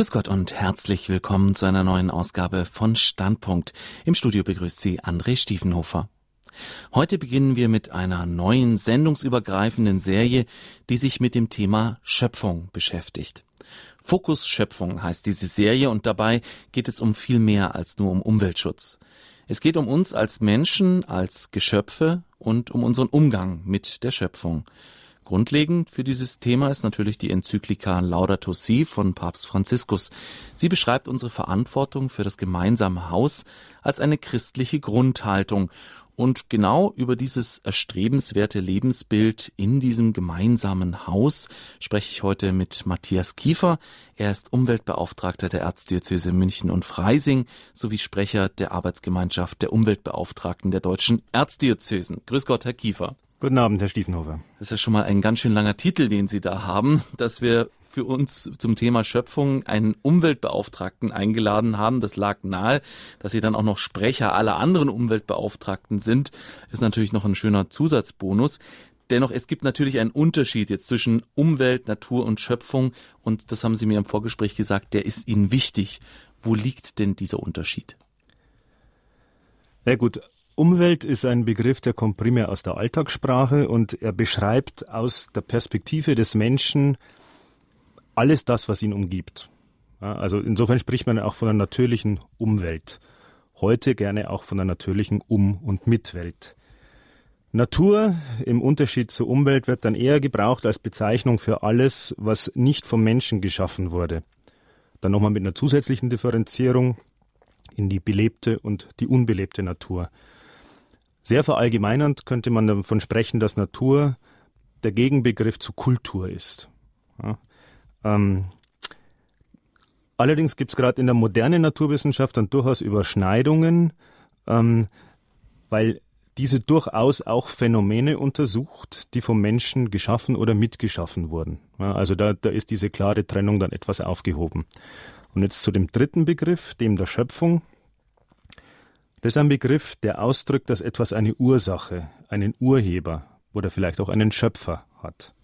Grüß Gott und herzlich willkommen zu einer neuen Ausgabe von Standpunkt. Im Studio begrüßt Sie André Stiefenhofer. Heute beginnen wir mit einer neuen sendungsübergreifenden Serie, die sich mit dem Thema Schöpfung beschäftigt. Fokus Schöpfung heißt diese Serie und dabei geht es um viel mehr als nur um Umweltschutz. Es geht um uns als Menschen, als Geschöpfe und um unseren Umgang mit der Schöpfung. Grundlegend für dieses Thema ist natürlich die Enzyklika Laudato Si von Papst Franziskus. Sie beschreibt unsere Verantwortung für das gemeinsame Haus als eine christliche Grundhaltung. Und genau über dieses erstrebenswerte Lebensbild in diesem gemeinsamen Haus spreche ich heute mit Matthias Kiefer. Er ist Umweltbeauftragter der Erzdiözese München und Freising sowie Sprecher der Arbeitsgemeinschaft der Umweltbeauftragten der deutschen Erzdiözesen. Grüß Gott, Herr Kiefer. Guten Abend, Herr Stiefenhofer. Das ist ja schon mal ein ganz schön langer Titel, den Sie da haben, dass wir für uns zum Thema Schöpfung einen Umweltbeauftragten eingeladen haben. Das lag nahe, dass Sie dann auch noch Sprecher aller anderen Umweltbeauftragten sind, ist natürlich noch ein schöner Zusatzbonus. Dennoch, es gibt natürlich einen Unterschied jetzt zwischen Umwelt, Natur und Schöpfung. Und das haben Sie mir im Vorgespräch gesagt, der ist Ihnen wichtig. Wo liegt denn dieser Unterschied? Ja gut, Umwelt ist ein Begriff, der kommt primär aus der Alltagssprache und er beschreibt aus der Perspektive des Menschen alles das, was ihn umgibt. also insofern spricht man auch von einer natürlichen Umwelt. Heute gerne auch von einer natürlichen Um- und Mitwelt. Natur im Unterschied zur Umwelt wird dann eher gebraucht als Bezeichnung für alles, was nicht vom Menschen geschaffen wurde. Dann nochmal mit einer zusätzlichen Differenzierung in die belebte und die unbelebte Natur. Sehr verallgemeinernd könnte man davon sprechen, dass Natur der Gegenbegriff zu Kultur ist. Ja. Ähm, allerdings gibt es gerade in der modernen Naturwissenschaft dann durchaus Überschneidungen, ähm, weil diese durchaus auch Phänomene untersucht, die vom Menschen geschaffen oder mitgeschaffen wurden. Ja, also da, da ist diese klare Trennung dann etwas aufgehoben. Und jetzt zu dem dritten Begriff, dem der Schöpfung. Das ist ein Begriff, der ausdrückt, dass etwas eine Ursache, einen Urheber oder vielleicht auch einen Schöpfer hat.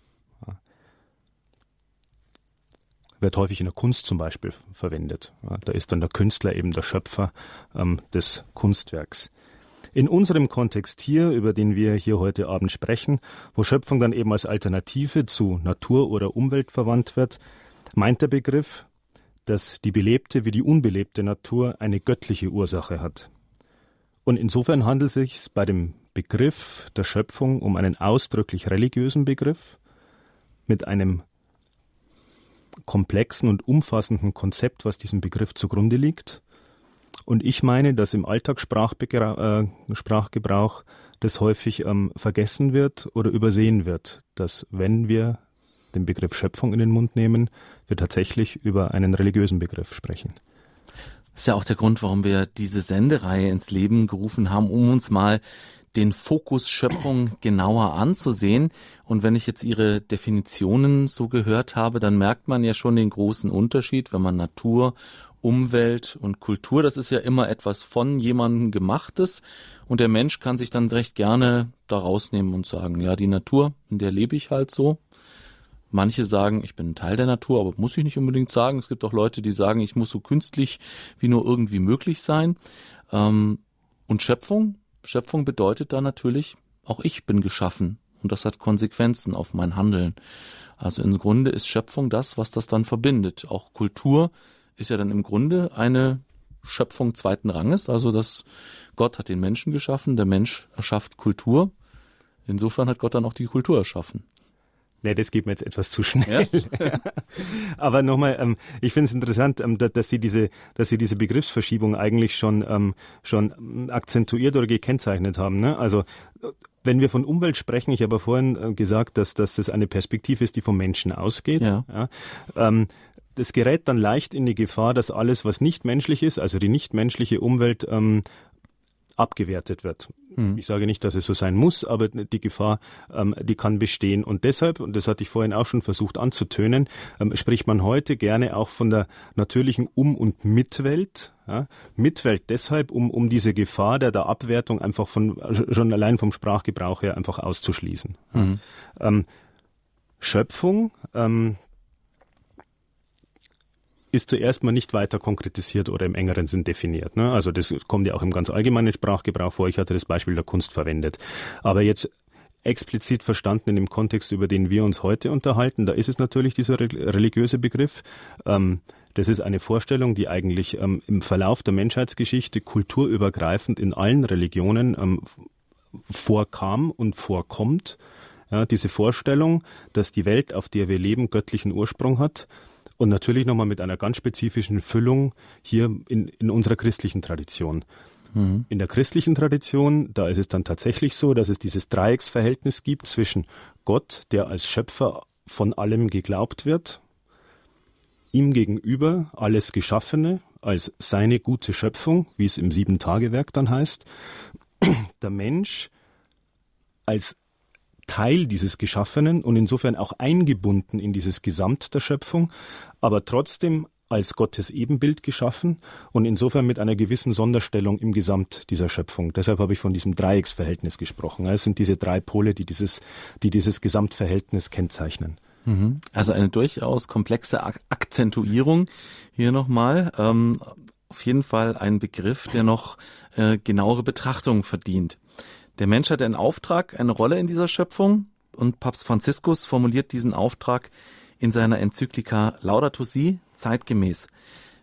Wird häufig in der Kunst zum Beispiel verwendet. Da ist dann der Künstler eben der Schöpfer ähm, des Kunstwerks. In unserem Kontext hier, über den wir hier heute Abend sprechen, wo Schöpfung dann eben als Alternative zu Natur oder Umwelt verwandt wird, meint der Begriff, dass die belebte wie die unbelebte Natur eine göttliche Ursache hat. Und insofern handelt es sich bei dem Begriff der Schöpfung um einen ausdrücklich religiösen Begriff mit einem komplexen und umfassenden Konzept, was diesem Begriff zugrunde liegt. Und ich meine, dass im Alltagssprachgebrauch äh, das häufig ähm, vergessen wird oder übersehen wird, dass wenn wir den Begriff Schöpfung in den Mund nehmen, wir tatsächlich über einen religiösen Begriff sprechen. Ist ja auch der Grund, warum wir diese Sendereihe ins Leben gerufen haben, um uns mal den Fokus Schöpfung genauer anzusehen. Und wenn ich jetzt Ihre Definitionen so gehört habe, dann merkt man ja schon den großen Unterschied, wenn man Natur, Umwelt und Kultur, das ist ja immer etwas von jemandem gemachtes. Und der Mensch kann sich dann recht gerne da rausnehmen und sagen, ja, die Natur, in der lebe ich halt so. Manche sagen, ich bin ein Teil der Natur, aber muss ich nicht unbedingt sagen. Es gibt auch Leute, die sagen, ich muss so künstlich wie nur irgendwie möglich sein. Ähm, und Schöpfung, Schöpfung bedeutet da natürlich, auch ich bin geschaffen und das hat Konsequenzen auf mein Handeln. Also im Grunde ist Schöpfung das, was das dann verbindet. Auch Kultur ist ja dann im Grunde eine Schöpfung zweiten Ranges, also dass Gott hat den Menschen geschaffen, der Mensch erschafft Kultur. Insofern hat Gott dann auch die Kultur erschaffen. Nee, das geht mir jetzt etwas zu schnell. Ja? Aber nochmal, ähm, ich finde es interessant, ähm, dass, dass, Sie diese, dass Sie diese Begriffsverschiebung eigentlich schon, ähm, schon akzentuiert oder gekennzeichnet haben. Ne? Also wenn wir von Umwelt sprechen, ich habe vorhin äh, gesagt, dass, dass das eine Perspektive ist, die vom Menschen ausgeht. Ja. ja ähm, das gerät dann leicht in die Gefahr, dass alles, was nicht menschlich ist, also die nichtmenschliche Umwelt, ähm, abgewertet wird. Mhm. Ich sage nicht, dass es so sein muss, aber die Gefahr, ähm, die kann bestehen. Und deshalb, und das hatte ich vorhin auch schon versucht anzutönen, ähm, spricht man heute gerne auch von der natürlichen Um- und Mitwelt. Ja? Mitwelt deshalb, um, um diese Gefahr der, der Abwertung einfach von, schon allein vom Sprachgebrauch her einfach auszuschließen. Mhm. Ähm, Schöpfung, ähm, ist zuerst mal nicht weiter konkretisiert oder im engeren Sinn definiert. Ne? Also das kommt ja auch im ganz allgemeinen Sprachgebrauch vor. Ich hatte das Beispiel der Kunst verwendet. Aber jetzt explizit verstanden in dem Kontext, über den wir uns heute unterhalten, da ist es natürlich dieser religiöse Begriff. Ähm, das ist eine Vorstellung, die eigentlich ähm, im Verlauf der Menschheitsgeschichte kulturübergreifend in allen Religionen ähm, vorkam und vorkommt. Ja, diese Vorstellung, dass die Welt, auf der wir leben, göttlichen Ursprung hat und natürlich nochmal mit einer ganz spezifischen Füllung hier in, in unserer christlichen Tradition. Mhm. In der christlichen Tradition, da ist es dann tatsächlich so, dass es dieses Dreiecksverhältnis gibt zwischen Gott, der als Schöpfer von allem geglaubt wird, ihm gegenüber alles Geschaffene als seine gute Schöpfung, wie es im Sieben-Tage-Werk dann heißt, der Mensch als Teil dieses Geschaffenen und insofern auch eingebunden in dieses Gesamt der Schöpfung, aber trotzdem als Gottes Ebenbild geschaffen und insofern mit einer gewissen Sonderstellung im Gesamt dieser Schöpfung. Deshalb habe ich von diesem Dreiecksverhältnis gesprochen. Es sind diese drei Pole, die dieses, die dieses Gesamtverhältnis kennzeichnen. Mhm. Also eine durchaus komplexe Akzentuierung hier nochmal. Ähm, auf jeden Fall ein Begriff, der noch äh, genauere Betrachtung verdient. Der Mensch hat einen Auftrag, eine Rolle in dieser Schöpfung und Papst Franziskus formuliert diesen Auftrag in seiner Enzyklika Laudato Si zeitgemäß.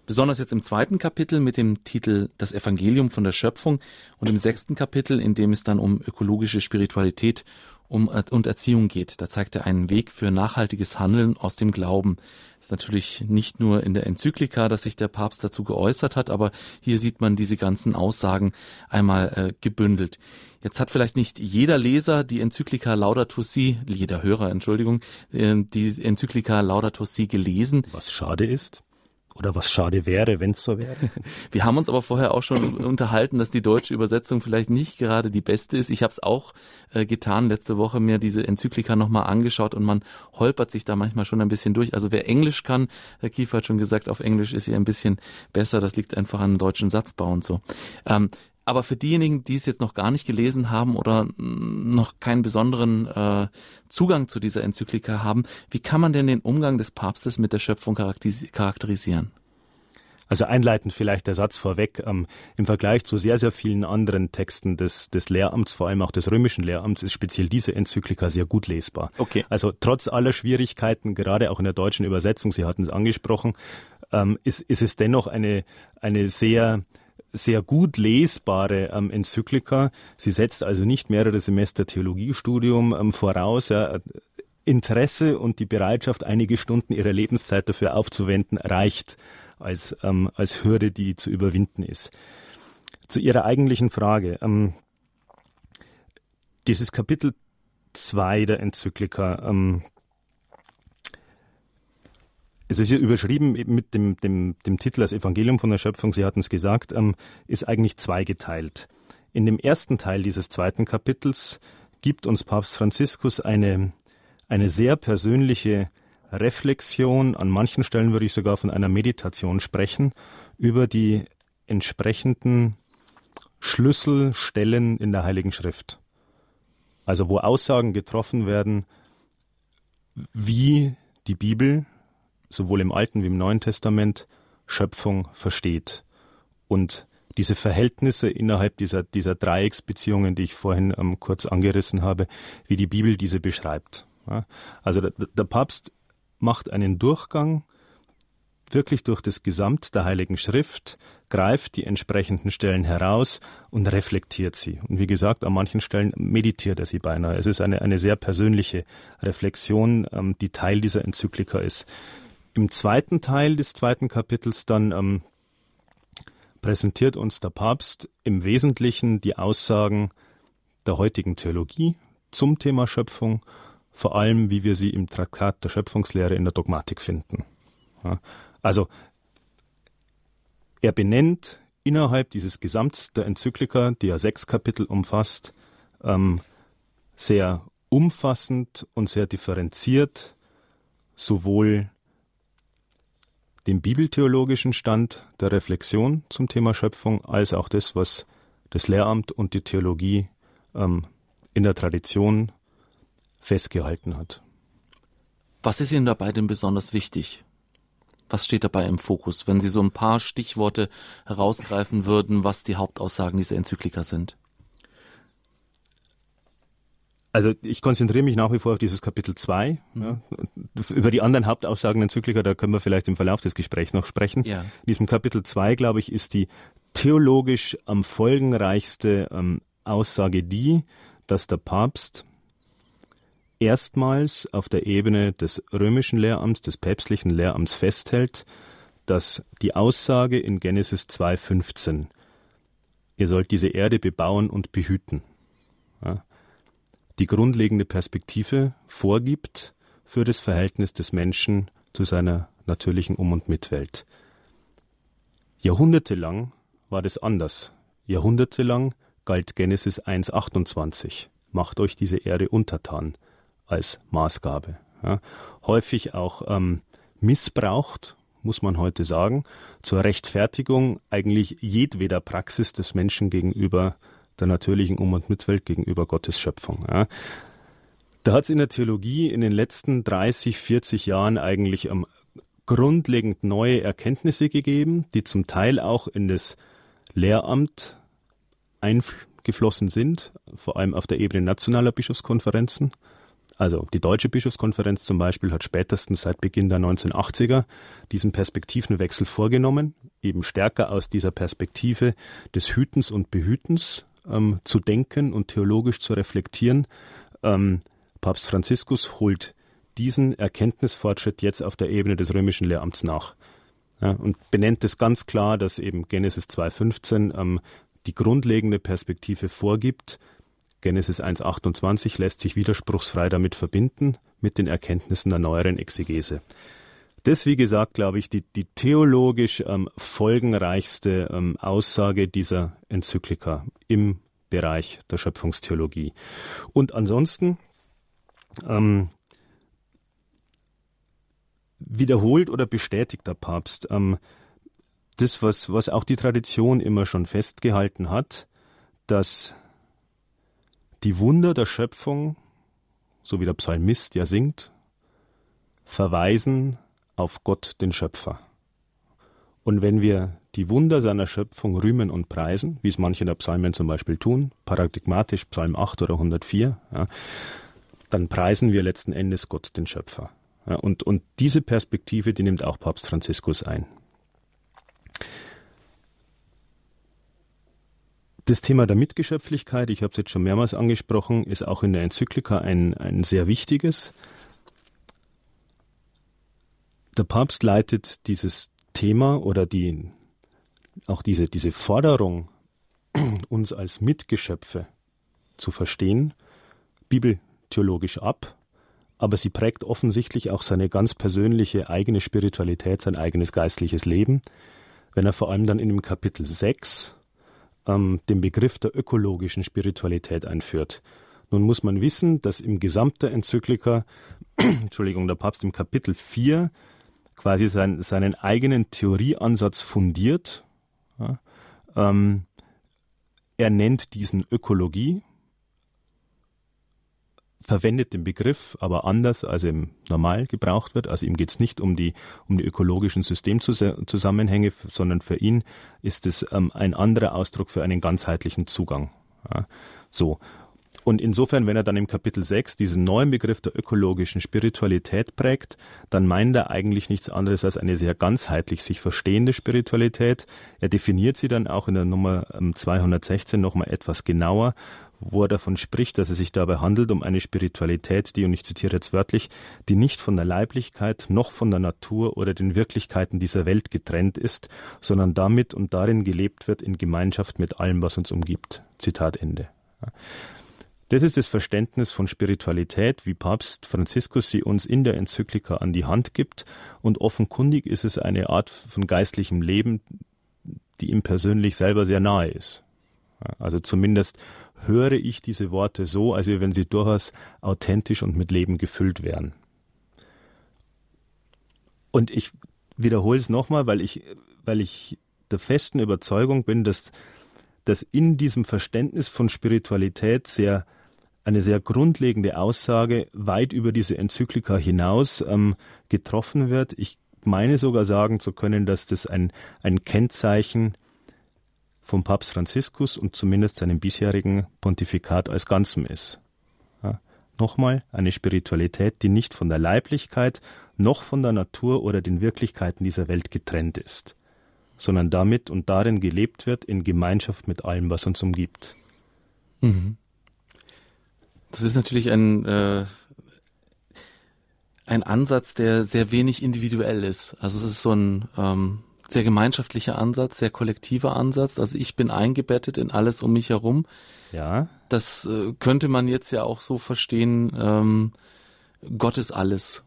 Besonders jetzt im zweiten Kapitel mit dem Titel Das Evangelium von der Schöpfung und im sechsten Kapitel, in dem es dann um ökologische Spiritualität um, und Erziehung geht. Da zeigt er einen Weg für nachhaltiges Handeln aus dem Glauben. Ist natürlich nicht nur in der Enzyklika, dass sich der Papst dazu geäußert hat, aber hier sieht man diese ganzen Aussagen einmal äh, gebündelt. Jetzt hat vielleicht nicht jeder Leser die Enzyklika Laudato Si, jeder Hörer, Entschuldigung, äh, die Enzyklika Laudato Si gelesen. Was schade ist. Oder was schade wäre, wenn es so wäre. Wir haben uns aber vorher auch schon unterhalten, dass die deutsche Übersetzung vielleicht nicht gerade die beste ist. Ich habe es auch äh, getan, letzte Woche mir diese Enzyklika nochmal angeschaut und man holpert sich da manchmal schon ein bisschen durch. Also wer Englisch kann, Herr Kiefer hat schon gesagt, auf Englisch ist sie ein bisschen besser. Das liegt einfach an deutschen Satzbau und so. Ähm, aber für diejenigen, die es jetzt noch gar nicht gelesen haben oder noch keinen besonderen äh, Zugang zu dieser Enzyklika haben, wie kann man denn den Umgang des Papstes mit der Schöpfung charakterisieren? Also einleitend vielleicht der Satz vorweg, ähm, im Vergleich zu sehr, sehr vielen anderen Texten des, des Lehramts, vor allem auch des römischen Lehramts, ist speziell diese Enzyklika sehr gut lesbar. Okay. Also trotz aller Schwierigkeiten, gerade auch in der deutschen Übersetzung, Sie hatten es angesprochen, ähm, ist, ist es dennoch eine, eine sehr sehr gut lesbare ähm, Enzyklika. Sie setzt also nicht mehrere Semester Theologiestudium ähm, voraus. Ja. Interesse und die Bereitschaft, einige Stunden ihrer Lebenszeit dafür aufzuwenden, reicht als, ähm, als Hürde, die zu überwinden ist. Zu Ihrer eigentlichen Frage. Ähm, dieses Kapitel 2 der Enzyklika ähm, es ist ja überschrieben mit dem, dem, dem Titel Das Evangelium von der Schöpfung, Sie hatten es gesagt, ähm, ist eigentlich zweigeteilt. In dem ersten Teil dieses zweiten Kapitels gibt uns Papst Franziskus eine, eine sehr persönliche Reflexion, an manchen Stellen würde ich sogar von einer Meditation sprechen, über die entsprechenden Schlüsselstellen in der Heiligen Schrift. Also wo Aussagen getroffen werden, wie die Bibel sowohl im Alten wie im Neuen Testament Schöpfung versteht und diese Verhältnisse innerhalb dieser, dieser Dreiecksbeziehungen, die ich vorhin ähm, kurz angerissen habe, wie die Bibel diese beschreibt. Ja, also der, der Papst macht einen Durchgang wirklich durch das Gesamt der Heiligen Schrift, greift die entsprechenden Stellen heraus und reflektiert sie. Und wie gesagt, an manchen Stellen meditiert er sie beinahe. Es ist eine, eine sehr persönliche Reflexion, ähm, die Teil dieser Enzyklika ist. Im zweiten Teil des zweiten Kapitels dann ähm, präsentiert uns der Papst im Wesentlichen die Aussagen der heutigen Theologie zum Thema Schöpfung, vor allem wie wir sie im Traktat der Schöpfungslehre in der Dogmatik finden. Ja, also er benennt innerhalb dieses Gesamts der Enzyklika, die ja sechs Kapitel umfasst, ähm, sehr umfassend und sehr differenziert sowohl den bibeltheologischen Stand der Reflexion zum Thema Schöpfung als auch das, was das Lehramt und die Theologie ähm, in der Tradition festgehalten hat. Was ist Ihnen dabei denn besonders wichtig? Was steht dabei im Fokus, wenn Sie so ein paar Stichworte herausgreifen würden, was die Hauptaussagen dieser Enzyklika sind? Also ich konzentriere mich nach wie vor auf dieses Kapitel 2. Mhm. Ja. Über die anderen Hauptaussagen der Enzyklika, da können wir vielleicht im Verlauf des Gesprächs noch sprechen. Ja. In diesem Kapitel 2, glaube ich, ist die theologisch am folgenreichste ähm, Aussage die, dass der Papst erstmals auf der Ebene des römischen Lehramts, des päpstlichen Lehramts festhält, dass die Aussage in Genesis 2,15, ihr sollt diese Erde bebauen und behüten, ja, die grundlegende Perspektive vorgibt für das Verhältnis des Menschen zu seiner natürlichen Um- und Mitwelt. Jahrhundertelang war das anders. Jahrhundertelang galt Genesis 1,28. Macht euch diese Erde untertan als Maßgabe. Ja. Häufig auch ähm, missbraucht, muss man heute sagen, zur Rechtfertigung eigentlich jedweder Praxis des Menschen gegenüber der natürlichen Um- und Mitwelt gegenüber Gottes Schöpfung. Ja. Da hat es in der Theologie in den letzten 30, 40 Jahren eigentlich ähm, grundlegend neue Erkenntnisse gegeben, die zum Teil auch in das Lehramt eingeflossen sind, vor allem auf der Ebene nationaler Bischofskonferenzen. Also die Deutsche Bischofskonferenz zum Beispiel hat spätestens seit Beginn der 1980er diesen Perspektivenwechsel vorgenommen, eben stärker aus dieser Perspektive des Hütens und Behütens ähm, zu denken und theologisch zu reflektieren. Ähm, Papst Franziskus holt diesen Erkenntnisfortschritt jetzt auf der Ebene des römischen Lehramts nach. Ja, und benennt es ganz klar, dass eben Genesis 2.15 ähm, die grundlegende Perspektive vorgibt. Genesis 1.28 lässt sich widerspruchsfrei damit verbinden, mit den Erkenntnissen der neueren Exegese. Das, wie gesagt, glaube ich, die, die theologisch ähm, folgenreichste ähm, Aussage dieser Enzyklika im Bereich der Schöpfungstheologie. Und ansonsten ähm, wiederholt oder bestätigt der Papst ähm, das, was, was auch die Tradition immer schon festgehalten hat, dass die Wunder der Schöpfung, so wie der Psalmist ja singt, verweisen auf Gott, den Schöpfer. Und wenn wir die Wunder seiner Schöpfung rühmen und preisen, wie es manche der Psalmen zum Beispiel tun, paradigmatisch Psalm 8 oder 104, ja, dann preisen wir letzten Endes Gott, den Schöpfer. Ja, und, und diese Perspektive, die nimmt auch Papst Franziskus ein. Das Thema der Mitgeschöpflichkeit, ich habe es jetzt schon mehrmals angesprochen, ist auch in der Enzyklika ein, ein sehr wichtiges. Der Papst leitet dieses Thema oder die, auch diese, diese Forderung, uns als Mitgeschöpfe zu verstehen, bibeltheologisch ab aber sie prägt offensichtlich auch seine ganz persönliche eigene Spiritualität, sein eigenes geistliches Leben, wenn er vor allem dann in dem Kapitel 6 ähm, den Begriff der ökologischen Spiritualität einführt. Nun muss man wissen, dass im gesamten Enzyklika, Entschuldigung, der Papst im Kapitel 4 quasi sein, seinen eigenen Theorieansatz fundiert. Ja, ähm, er nennt diesen Ökologie, verwendet den Begriff aber anders, als er normal gebraucht wird. Also ihm geht es nicht um die, um die ökologischen Systemzusammenhänge, sondern für ihn ist es ähm, ein anderer Ausdruck für einen ganzheitlichen Zugang. Ja, so. Und insofern, wenn er dann im Kapitel 6 diesen neuen Begriff der ökologischen Spiritualität prägt, dann meint er eigentlich nichts anderes als eine sehr ganzheitlich sich verstehende Spiritualität. Er definiert sie dann auch in der Nummer 216 nochmal etwas genauer wo er davon spricht, dass es sich dabei handelt um eine Spiritualität, die, und ich zitiere jetzt wörtlich, die nicht von der Leiblichkeit noch von der Natur oder den Wirklichkeiten dieser Welt getrennt ist, sondern damit und darin gelebt wird in Gemeinschaft mit allem, was uns umgibt. Zitat Ende. Das ist das Verständnis von Spiritualität, wie Papst Franziskus sie uns in der Enzyklika an die Hand gibt, und offenkundig ist es eine Art von geistlichem Leben, die ihm persönlich selber sehr nahe ist. Also zumindest höre ich diese Worte so, als wenn sie durchaus authentisch und mit Leben gefüllt wären. Und ich wiederhole es nochmal, weil ich, weil ich der festen Überzeugung bin, dass, dass in diesem Verständnis von Spiritualität sehr eine sehr grundlegende Aussage weit über diese Enzyklika hinaus ähm, getroffen wird. Ich meine sogar sagen zu können, dass das ein, ein Kennzeichen vom Papst Franziskus und zumindest seinem bisherigen Pontifikat als Ganzem ist. Ja, nochmal eine Spiritualität, die nicht von der Leiblichkeit noch von der Natur oder den Wirklichkeiten dieser Welt getrennt ist, sondern damit und darin gelebt wird in Gemeinschaft mit allem, was uns umgibt. Mhm. Das ist natürlich ein äh, ein Ansatz, der sehr wenig individuell ist. Also es ist so ein ähm, sehr gemeinschaftlicher Ansatz, sehr kollektiver Ansatz. Also ich bin eingebettet in alles um mich herum. Ja. Das äh, könnte man jetzt ja auch so verstehen, ähm, Gott ist alles.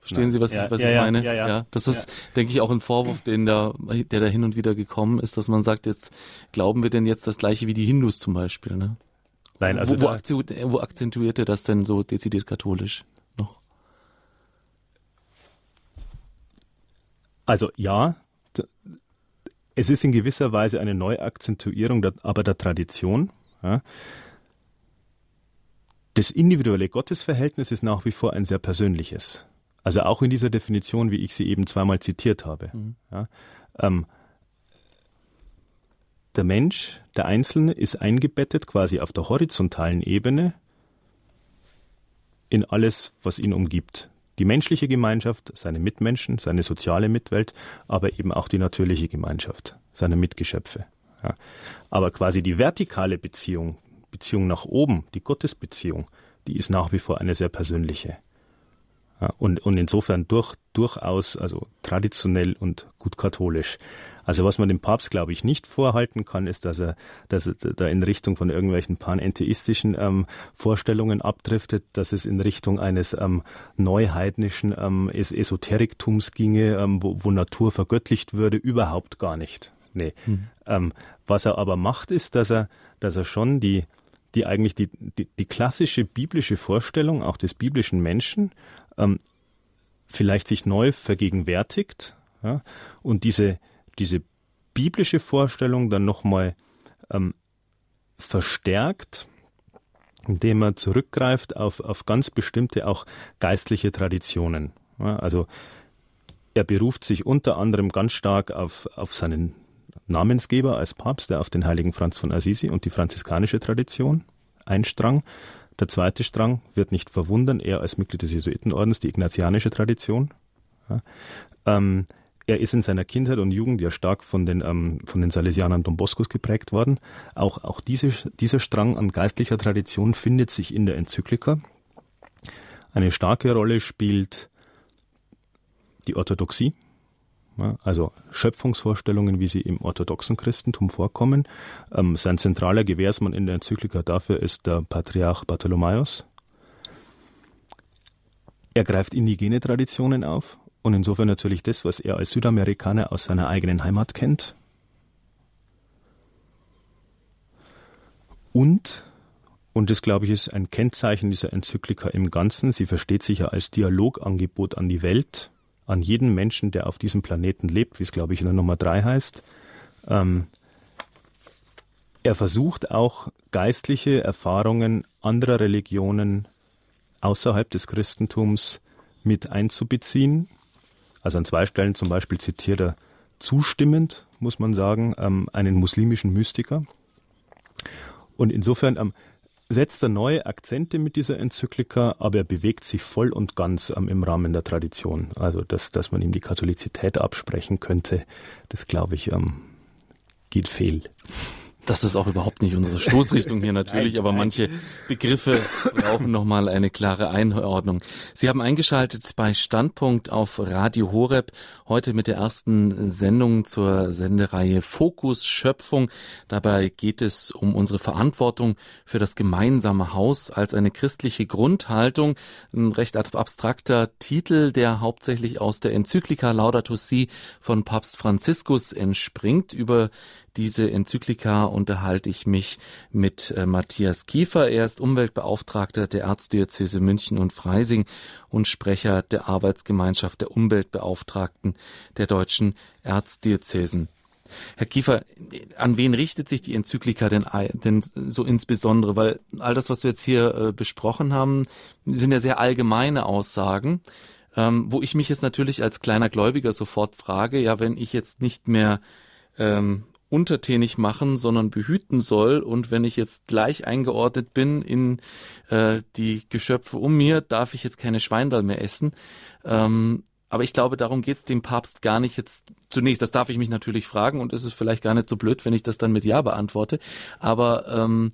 Verstehen Sie, was ja, ich, was ja, ich meine? Ja, ja, Das ist, denke ich, auch ein Vorwurf, den da, der da hin und wieder gekommen ist, dass man sagt, jetzt glauben wir denn jetzt das gleiche wie die Hindus zum Beispiel, ne? Nein, also wo, wo, wo akzentuiert er das denn so dezidiert katholisch? Also ja, es ist in gewisser Weise eine Neuakzentuierung, der, aber der Tradition. Ja. Das individuelle Gottesverhältnis ist nach wie vor ein sehr persönliches. Also auch in dieser Definition, wie ich sie eben zweimal zitiert habe. Mhm. Ja. Ähm, der Mensch, der Einzelne, ist eingebettet quasi auf der horizontalen Ebene in alles, was ihn umgibt die menschliche Gemeinschaft, seine Mitmenschen, seine soziale Mitwelt, aber eben auch die natürliche Gemeinschaft, seine Mitgeschöpfe. Ja. Aber quasi die vertikale Beziehung, Beziehung nach oben, die Gottesbeziehung, die ist nach wie vor eine sehr persönliche. Und, und insofern durch, durchaus, also traditionell und gut katholisch. Also was man dem Papst, glaube ich, nicht vorhalten kann, ist, dass er, dass er da in Richtung von irgendwelchen panentheistischen ähm, Vorstellungen abdriftet, dass es in Richtung eines ähm, neuheidnischen ähm, es Esoteriktums ginge, ähm, wo, wo Natur vergöttlicht würde, überhaupt gar nicht. Nee. Mhm. Ähm, was er aber macht, ist, dass er, dass er schon die, die eigentlich die, die, die klassische biblische Vorstellung auch des biblischen Menschen ähm, vielleicht sich neu vergegenwärtigt ja, und diese, diese biblische Vorstellung dann nochmal ähm, verstärkt, indem er zurückgreift auf, auf ganz bestimmte auch geistliche Traditionen. Ja, also er beruft sich unter anderem ganz stark auf, auf seinen Namensgeber als Papst, der auf den heiligen Franz von Assisi und die franziskanische Tradition, ein Strang. Der zweite Strang wird nicht verwundern, er als Mitglied des Jesuitenordens, die ignatianische Tradition. Ja, ähm, er ist in seiner Kindheit und Jugend ja stark von den, ähm, von den Salesianern Don Boscos geprägt worden. Auch, auch diese, dieser Strang an geistlicher Tradition findet sich in der Enzyklika. Eine starke Rolle spielt die Orthodoxie, also Schöpfungsvorstellungen, wie sie im orthodoxen Christentum vorkommen. Ähm, sein zentraler Gewährsmann in der Enzyklika dafür ist der Patriarch Bartholomäus. Er greift indigene Traditionen auf und insofern natürlich das, was er als Südamerikaner aus seiner eigenen Heimat kennt. Und, und das glaube ich ist ein Kennzeichen dieser Enzyklika im Ganzen, sie versteht sich ja als Dialogangebot an die Welt, an jeden Menschen, der auf diesem Planeten lebt, wie es glaube ich in der Nummer drei heißt. Ähm, er versucht auch geistliche Erfahrungen anderer Religionen außerhalb des Christentums mit einzubeziehen also an zwei Stellen zum Beispiel zitiert er zustimmend, muss man sagen, ähm, einen muslimischen Mystiker. Und insofern ähm, setzt er neue Akzente mit dieser Enzyklika, aber er bewegt sich voll und ganz ähm, im Rahmen der Tradition. Also, dass, dass man ihm die Katholizität absprechen könnte, das glaube ich, ähm, geht fehl. Das ist auch überhaupt nicht unsere Stoßrichtung hier natürlich, nein, aber nein. manche Begriffe brauchen nochmal eine klare Einordnung. Sie haben eingeschaltet bei Standpunkt auf Radio Horeb, heute mit der ersten Sendung zur Sendereihe Fokus Schöpfung. Dabei geht es um unsere Verantwortung für das gemeinsame Haus als eine christliche Grundhaltung. Ein recht abstrakter Titel, der hauptsächlich aus der Enzyklika Laudato Si von Papst Franziskus entspringt, über diese Enzyklika unterhalte ich mich mit äh, Matthias Kiefer. Er ist Umweltbeauftragter der Erzdiözese München und Freising und Sprecher der Arbeitsgemeinschaft der Umweltbeauftragten der deutschen Erzdiözesen. Herr Kiefer, an wen richtet sich die Enzyklika denn, denn so insbesondere? Weil all das, was wir jetzt hier äh, besprochen haben, sind ja sehr allgemeine Aussagen. ähm, wo ich mich jetzt natürlich als kleiner Gläubiger sofort frage, ja, wenn ich jetzt nicht mehr ähm, untertänig machen, sondern behüten soll. Und wenn ich jetzt gleich eingeordnet bin in äh, die Geschöpfe um mir, darf ich jetzt keine Schweindal mehr essen. Ähm, aber ich glaube, darum geht's dem Papst gar nicht jetzt zunächst. Das darf ich mich natürlich fragen und es ist vielleicht gar nicht so blöd, wenn ich das dann mit Ja beantworte. Aber ähm,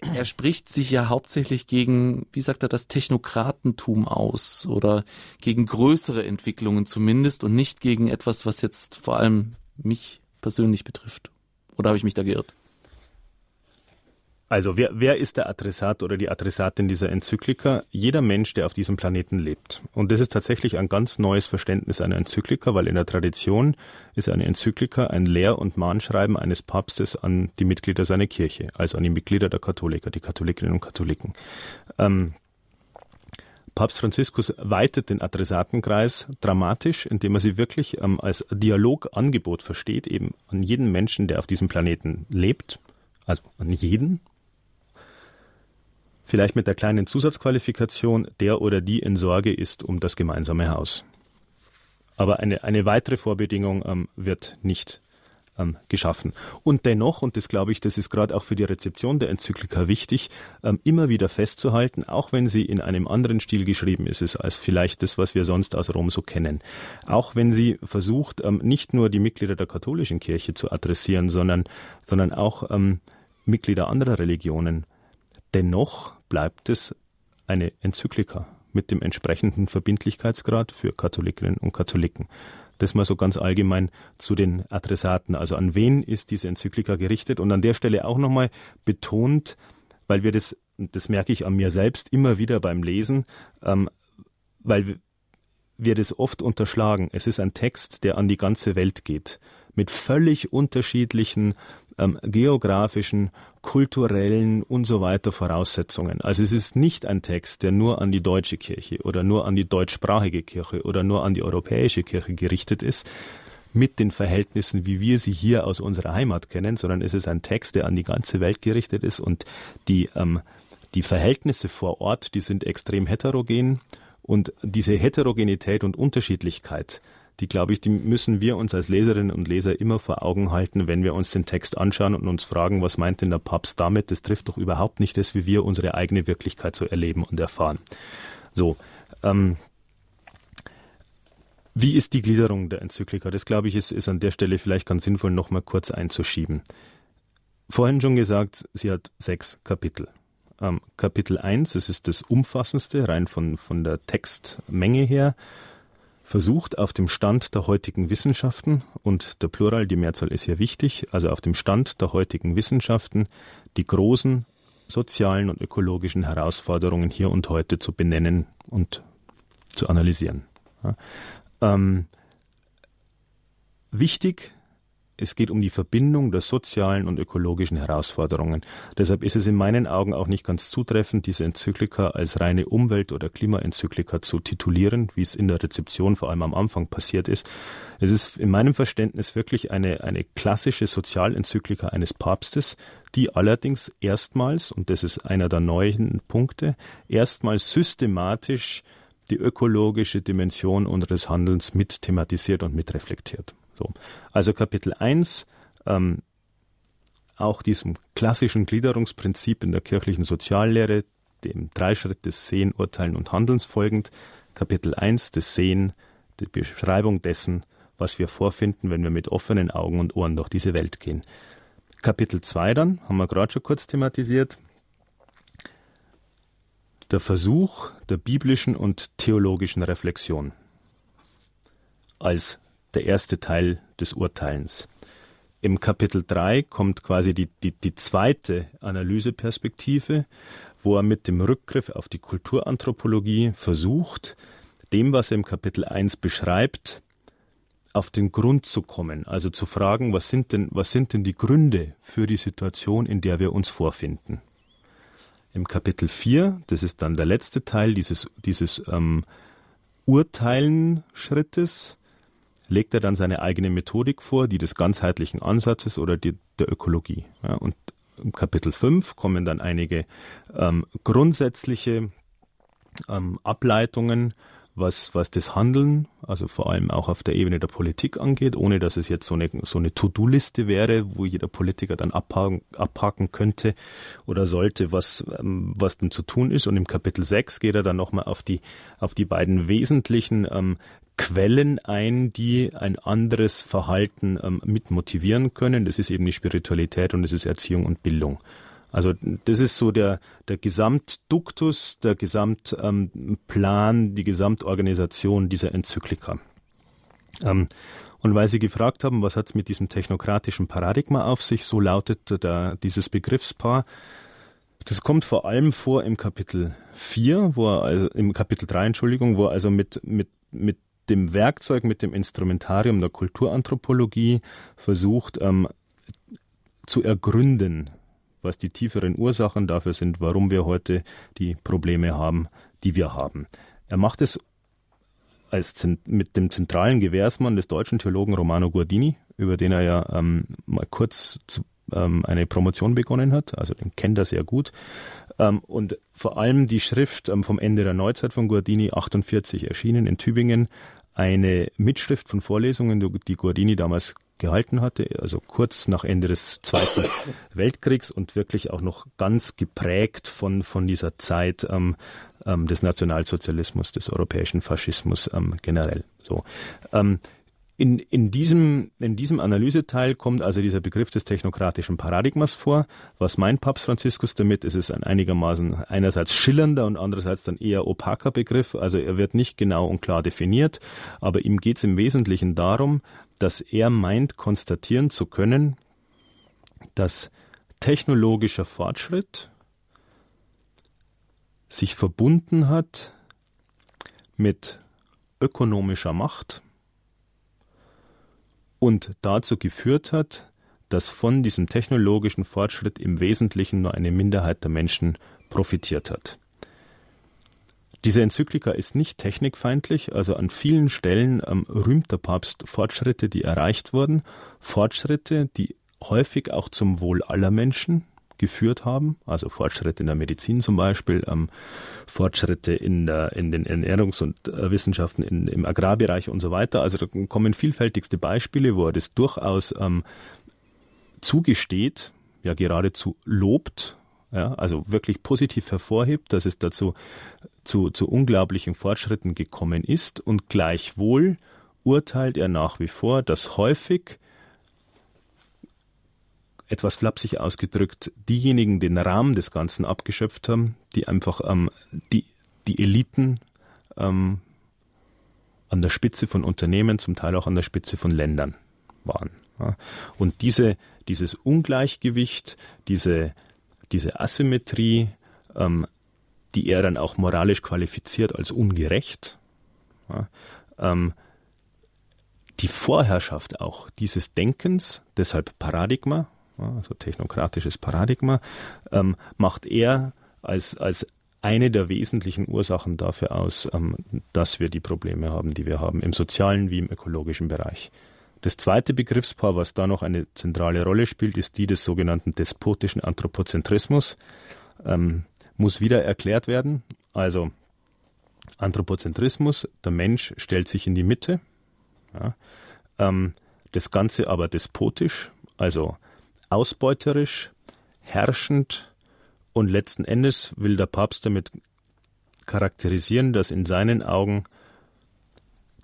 er spricht sich ja hauptsächlich gegen, wie sagt er, das Technokratentum aus oder gegen größere Entwicklungen zumindest und nicht gegen etwas, was jetzt vor allem mich persönlich betrifft. Oder habe ich mich da geirrt? Also wer, wer ist der Adressat oder die Adressatin dieser Enzyklika? Jeder Mensch, der auf diesem Planeten lebt. Und das ist tatsächlich ein ganz neues Verständnis einer Enzyklika, weil in der Tradition ist eine Enzyklika ein Lehr- und Mahnschreiben eines Papstes an die Mitglieder seiner Kirche, also an die Mitglieder der Katholiker, die Katholikinnen und Katholiken. Ähm, Papst Franziskus weitet den Adressatenkreis dramatisch, indem er sie wirklich ähm, als Dialogangebot versteht, eben an jeden Menschen, der auf diesem Planeten lebt, also an jeden, vielleicht mit der kleinen Zusatzqualifikation, der oder die in Sorge ist um das gemeinsame Haus. Aber eine, eine weitere Vorbedingung ähm, wird nicht ähm, geschaffen. Und dennoch, und das glaube ich, das ist gerade auch für die Rezeption der Enzyklika wichtig, ähm, immer wieder festzuhalten, auch wenn sie in einem anderen Stil geschrieben ist, ist als vielleicht das, was wir sonst aus Rom so kennen. Auch wenn sie versucht, ähm, nicht nur die Mitglieder der katholischen Kirche zu adressieren, sondern, sondern auch ähm, Mitglieder anderer Religionen. Dennoch bleibt es eine Enzyklika mit dem entsprechenden Verbindlichkeitsgrad für Katholikinnen und Katholiken. Das mal so ganz allgemein zu den Adressaten. Also an wen ist diese Enzyklika gerichtet? Und an der Stelle auch nochmal betont, weil wir das, das merke ich an mir selbst immer wieder beim Lesen, ähm, weil wir das oft unterschlagen. Es ist ein Text, der an die ganze Welt geht, mit völlig unterschiedlichen ähm, geografischen, kulturellen und so weiter Voraussetzungen. Also es ist nicht ein Text, der nur an die deutsche Kirche oder nur an die deutschsprachige Kirche oder nur an die europäische Kirche gerichtet ist, mit den Verhältnissen, wie wir sie hier aus unserer Heimat kennen, sondern es ist ein Text, der an die ganze Welt gerichtet ist und die, ähm, die Verhältnisse vor Ort, die sind extrem heterogen und diese Heterogenität und Unterschiedlichkeit die, glaube ich, die müssen wir uns als Leserinnen und Leser immer vor Augen halten, wenn wir uns den Text anschauen und uns fragen, was meint denn der Papst damit? Das trifft doch überhaupt nicht das, wie wir unsere eigene Wirklichkeit so erleben und erfahren. So, ähm, wie ist die Gliederung der Enzyklika? Das, glaube ich, ist, ist an der Stelle vielleicht ganz sinnvoll, nochmal kurz einzuschieben. Vorhin schon gesagt, sie hat sechs Kapitel. Ähm, Kapitel 1, das ist das umfassendste, rein von, von der Textmenge her versucht auf dem Stand der heutigen Wissenschaften, und der Plural, die Mehrzahl ist hier wichtig, also auf dem Stand der heutigen Wissenschaften, die großen sozialen und ökologischen Herausforderungen hier und heute zu benennen und zu analysieren. Ja. Ähm, wichtig es geht um die Verbindung der sozialen und ökologischen Herausforderungen. Deshalb ist es in meinen Augen auch nicht ganz zutreffend, diese Enzyklika als reine Umwelt- oder Klimaenzyklika zu titulieren, wie es in der Rezeption vor allem am Anfang passiert ist. Es ist in meinem Verständnis wirklich eine, eine klassische Sozialenzyklika eines Papstes, die allerdings erstmals, und das ist einer der neuen Punkte, erstmals systematisch die ökologische Dimension unseres Handelns mit thematisiert und mit reflektiert. So. Also Kapitel 1, ähm, auch diesem klassischen Gliederungsprinzip in der kirchlichen Soziallehre, dem Dreischritt des Sehen, Urteilen und Handelns folgend. Kapitel 1, das Sehen, die Beschreibung dessen, was wir vorfinden, wenn wir mit offenen Augen und Ohren durch diese Welt gehen. Kapitel 2 dann, haben wir gerade schon kurz thematisiert, der Versuch der biblischen und theologischen Reflexion als der erste Teil des Urteilens. Im Kapitel 3 kommt quasi die, die, die zweite Analyseperspektive, wo er mit dem Rückgriff auf die Kulturanthropologie versucht, dem, was er im Kapitel 1 beschreibt, auf den Grund zu kommen, also zu fragen, was sind denn, was sind denn die Gründe für die Situation, in der wir uns vorfinden. Im Kapitel 4, das ist dann der letzte Teil dieses, dieses ähm, Urteilen-Schrittes, legt er dann seine eigene Methodik vor, die des ganzheitlichen Ansatzes oder die, der Ökologie. Ja, und im Kapitel 5 kommen dann einige ähm, grundsätzliche ähm, Ableitungen, was, was das Handeln, also vor allem auch auf der Ebene der Politik angeht, ohne dass es jetzt so eine, so eine To-Do-Liste wäre, wo jeder Politiker dann abhaken, abhaken könnte oder sollte, was, ähm, was denn zu tun ist. Und im Kapitel 6 geht er dann nochmal auf die, auf die beiden wesentlichen ähm, Quellen ein, die ein anderes Verhalten ähm, mit motivieren können. Das ist eben die Spiritualität und das ist Erziehung und Bildung. Also das ist so der, der Gesamtduktus, der Gesamtplan, ähm, die Gesamtorganisation dieser Enzyklika. Ähm, und weil Sie gefragt haben, was hat es mit diesem technokratischen Paradigma auf sich, so lautet der, dieses Begriffspaar. Das kommt vor allem vor im Kapitel 4, wo er also im Kapitel 3, Entschuldigung, wo er also mit, mit, mit dem Werkzeug, mit dem Instrumentarium der Kulturanthropologie versucht ähm, zu ergründen, was die tieferen Ursachen dafür sind, warum wir heute die Probleme haben, die wir haben. Er macht es als mit dem zentralen Gewährsmann des deutschen Theologen Romano Guardini, über den er ja ähm, mal kurz zu, ähm, eine Promotion begonnen hat, also den kennt er sehr gut. Ähm, und vor allem die Schrift ähm, vom Ende der Neuzeit von Guardini, 48 erschienen in Tübingen, eine Mitschrift von Vorlesungen, die Guardini damals gehalten hatte, also kurz nach Ende des Zweiten Weltkriegs und wirklich auch noch ganz geprägt von, von dieser Zeit ähm, ähm, des Nationalsozialismus, des europäischen Faschismus ähm, generell. So. Ähm, in, in, diesem, in diesem Analyseteil kommt also dieser Begriff des technokratischen Paradigmas vor. Was meint Papst Franziskus damit? Es ist ein einigermaßen einerseits schillernder und andererseits dann eher opaker Begriff. Also er wird nicht genau und klar definiert, aber ihm geht es im Wesentlichen darum, dass er meint, konstatieren zu können, dass technologischer Fortschritt sich verbunden hat mit ökonomischer Macht und dazu geführt hat, dass von diesem technologischen Fortschritt im Wesentlichen nur eine Minderheit der Menschen profitiert hat. Diese Enzyklika ist nicht technikfeindlich, also an vielen Stellen ähm, rühmt der Papst Fortschritte, die erreicht wurden, Fortschritte, die häufig auch zum Wohl aller Menschen geführt haben, also Fortschritte in der Medizin zum Beispiel, ähm, Fortschritte in, der, in den Ernährungs- und äh, Wissenschaften, in, im Agrarbereich und so weiter. Also da kommen vielfältigste Beispiele, wo er das durchaus ähm, zugesteht, ja geradezu lobt, ja, also wirklich positiv hervorhebt, dass es dazu zu, zu unglaublichen Fortschritten gekommen ist und gleichwohl urteilt er nach wie vor, dass häufig etwas flapsig ausgedrückt, diejenigen den Rahmen des Ganzen abgeschöpft haben, die einfach ähm, die, die Eliten ähm, an der Spitze von Unternehmen, zum Teil auch an der Spitze von Ländern waren. Ja. Und diese, dieses Ungleichgewicht, diese, diese Asymmetrie, ähm, die er dann auch moralisch qualifiziert als ungerecht. Ja, ähm, die Vorherrschaft auch dieses Denkens, deshalb Paradigma, also technokratisches Paradigma, ähm, macht er als, als eine der wesentlichen Ursachen dafür aus, ähm, dass wir die Probleme haben, die wir haben, im sozialen wie im ökologischen Bereich. Das zweite Begriffspaar, was da noch eine zentrale Rolle spielt, ist die des sogenannten despotischen Anthropozentrismus. Ähm, muss wieder erklärt werden. Also Anthropozentrismus, der Mensch stellt sich in die Mitte. Ja, ähm, das Ganze aber despotisch, also ausbeuterisch, herrschend und letzten Endes will der Papst damit charakterisieren, dass in seinen Augen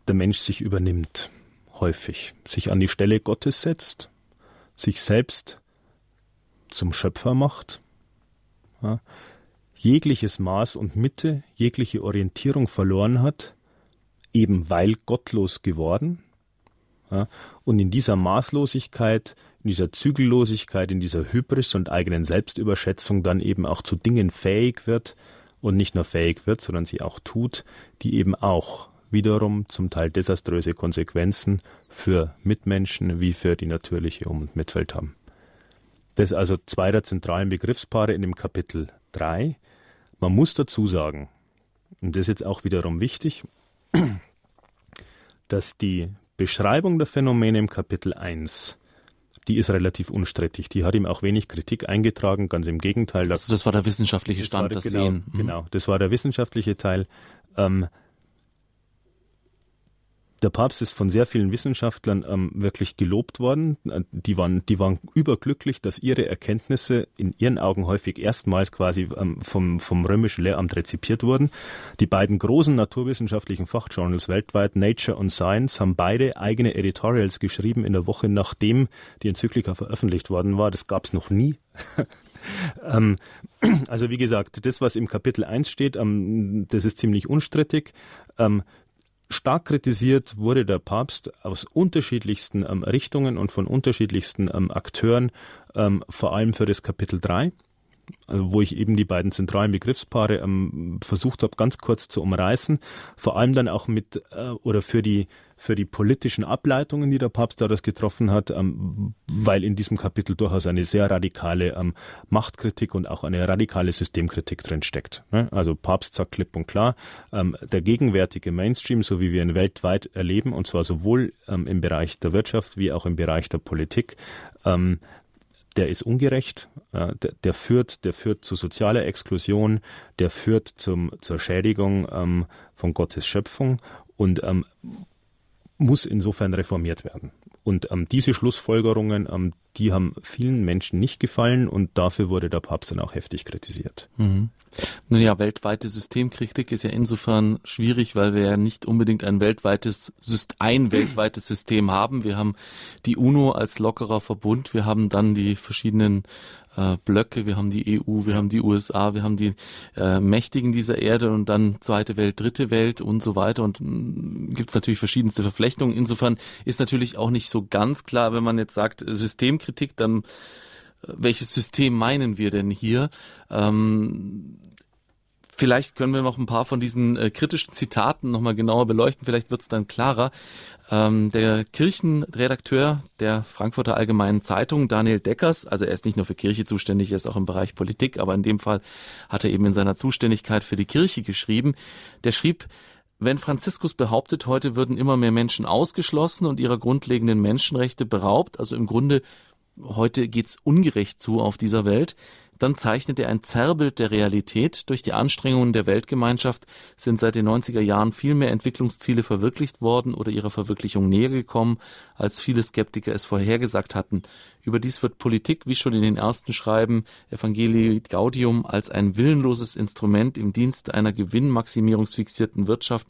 der Mensch sich übernimmt, häufig, sich an die Stelle Gottes setzt, sich selbst zum Schöpfer macht, ja, jegliches Maß und Mitte, jegliche Orientierung verloren hat, eben weil gottlos geworden. Ja, und in dieser Maßlosigkeit, in dieser Zügellosigkeit, in dieser Hybris und eigenen Selbstüberschätzung dann eben auch zu Dingen fähig wird und nicht nur fähig wird, sondern sie auch tut, die eben auch wiederum zum Teil desaströse Konsequenzen für Mitmenschen wie für die natürliche Um- und Mitwelt haben. Das ist also zwei der zentralen Begriffspaare in dem Kapitel 3. Man muss dazu sagen, und das ist jetzt auch wiederum wichtig, dass die Beschreibung der Phänomene im Kapitel 1, die ist relativ unstrittig. Die hat ihm auch wenig Kritik eingetragen, ganz im Gegenteil. Also das war der wissenschaftliche Stand, das, das genau, Sehen. Mhm. Genau, das war der wissenschaftliche Teil. Ähm, der Papst ist von sehr vielen Wissenschaftlern ähm, wirklich gelobt worden. Äh, die waren, die waren überglücklich, dass ihre Erkenntnisse in ihren Augen häufig erstmals quasi ähm, vom, vom römischen Lehramt rezipiert wurden. Die beiden großen naturwissenschaftlichen Fachjournals weltweit, Nature und Science, haben beide eigene Editorials geschrieben in der Woche, nachdem die Enzyklika veröffentlicht worden war. Das gab es noch nie. ähm, also wie gesagt, das, was im Kapitel 1 steht, ähm, das ist ziemlich unstrittig. Stark kritisiert wurde der Papst aus unterschiedlichsten ähm, Richtungen und von unterschiedlichsten ähm, Akteuren, ähm, vor allem für das Kapitel 3 also wo ich eben die beiden zentralen Begriffspaare ähm, versucht habe, ganz kurz zu umreißen, vor allem dann auch mit äh, oder für die für die politischen Ableitungen, die der Papst daraus getroffen hat, ähm, weil in diesem Kapitel durchaus eine sehr radikale ähm, Machtkritik und auch eine radikale Systemkritik drin steckt. Ne? Also Papst sagt klipp und klar, ähm, der gegenwärtige Mainstream, so wie wir ihn weltweit erleben, und zwar sowohl ähm, im Bereich der Wirtschaft wie auch im Bereich der Politik, ähm, der ist ungerecht, äh, der, der, führt, der führt zu sozialer Exklusion, der führt zum, zur Schädigung ähm, von Gottes Schöpfung und ähm, muss insofern reformiert werden. Und ähm, diese Schlussfolgerungen, ähm, die haben vielen Menschen nicht gefallen und dafür wurde der Papst dann auch heftig kritisiert. Mhm. Nun ja, weltweite Systemkritik ist ja insofern schwierig, weil wir ja nicht unbedingt ein weltweites, ein weltweites System haben. Wir haben die UNO als lockerer Verbund, wir haben dann die verschiedenen äh, Blöcke, wir haben die EU, wir haben die USA, wir haben die äh, Mächtigen dieser Erde und dann zweite Welt, dritte Welt und so weiter und mm, gibt es natürlich verschiedenste Verflechtungen. Insofern ist natürlich auch nicht so ganz klar, wenn man jetzt sagt Systemkritik, dann äh, welches System meinen wir denn hier? Ähm, Vielleicht können wir noch ein paar von diesen äh, kritischen Zitaten nochmal genauer beleuchten. Vielleicht wird es dann klarer. Ähm, der Kirchenredakteur der Frankfurter Allgemeinen Zeitung, Daniel Deckers, also er ist nicht nur für Kirche zuständig, er ist auch im Bereich Politik, aber in dem Fall hat er eben in seiner Zuständigkeit für die Kirche geschrieben. Der schrieb, wenn Franziskus behauptet, heute würden immer mehr Menschen ausgeschlossen und ihrer grundlegenden Menschenrechte beraubt, also im Grunde heute geht's ungerecht zu auf dieser Welt, dann zeichnet er ein Zerrbild der Realität. Durch die Anstrengungen der Weltgemeinschaft sind seit den 90er Jahren viel mehr Entwicklungsziele verwirklicht worden oder ihrer Verwirklichung näher gekommen, als viele Skeptiker es vorhergesagt hatten. Überdies wird Politik, wie schon in den ersten Schreiben Evangelii Gaudium, als ein willenloses Instrument im Dienst einer gewinnmaximierungsfixierten Wirtschaft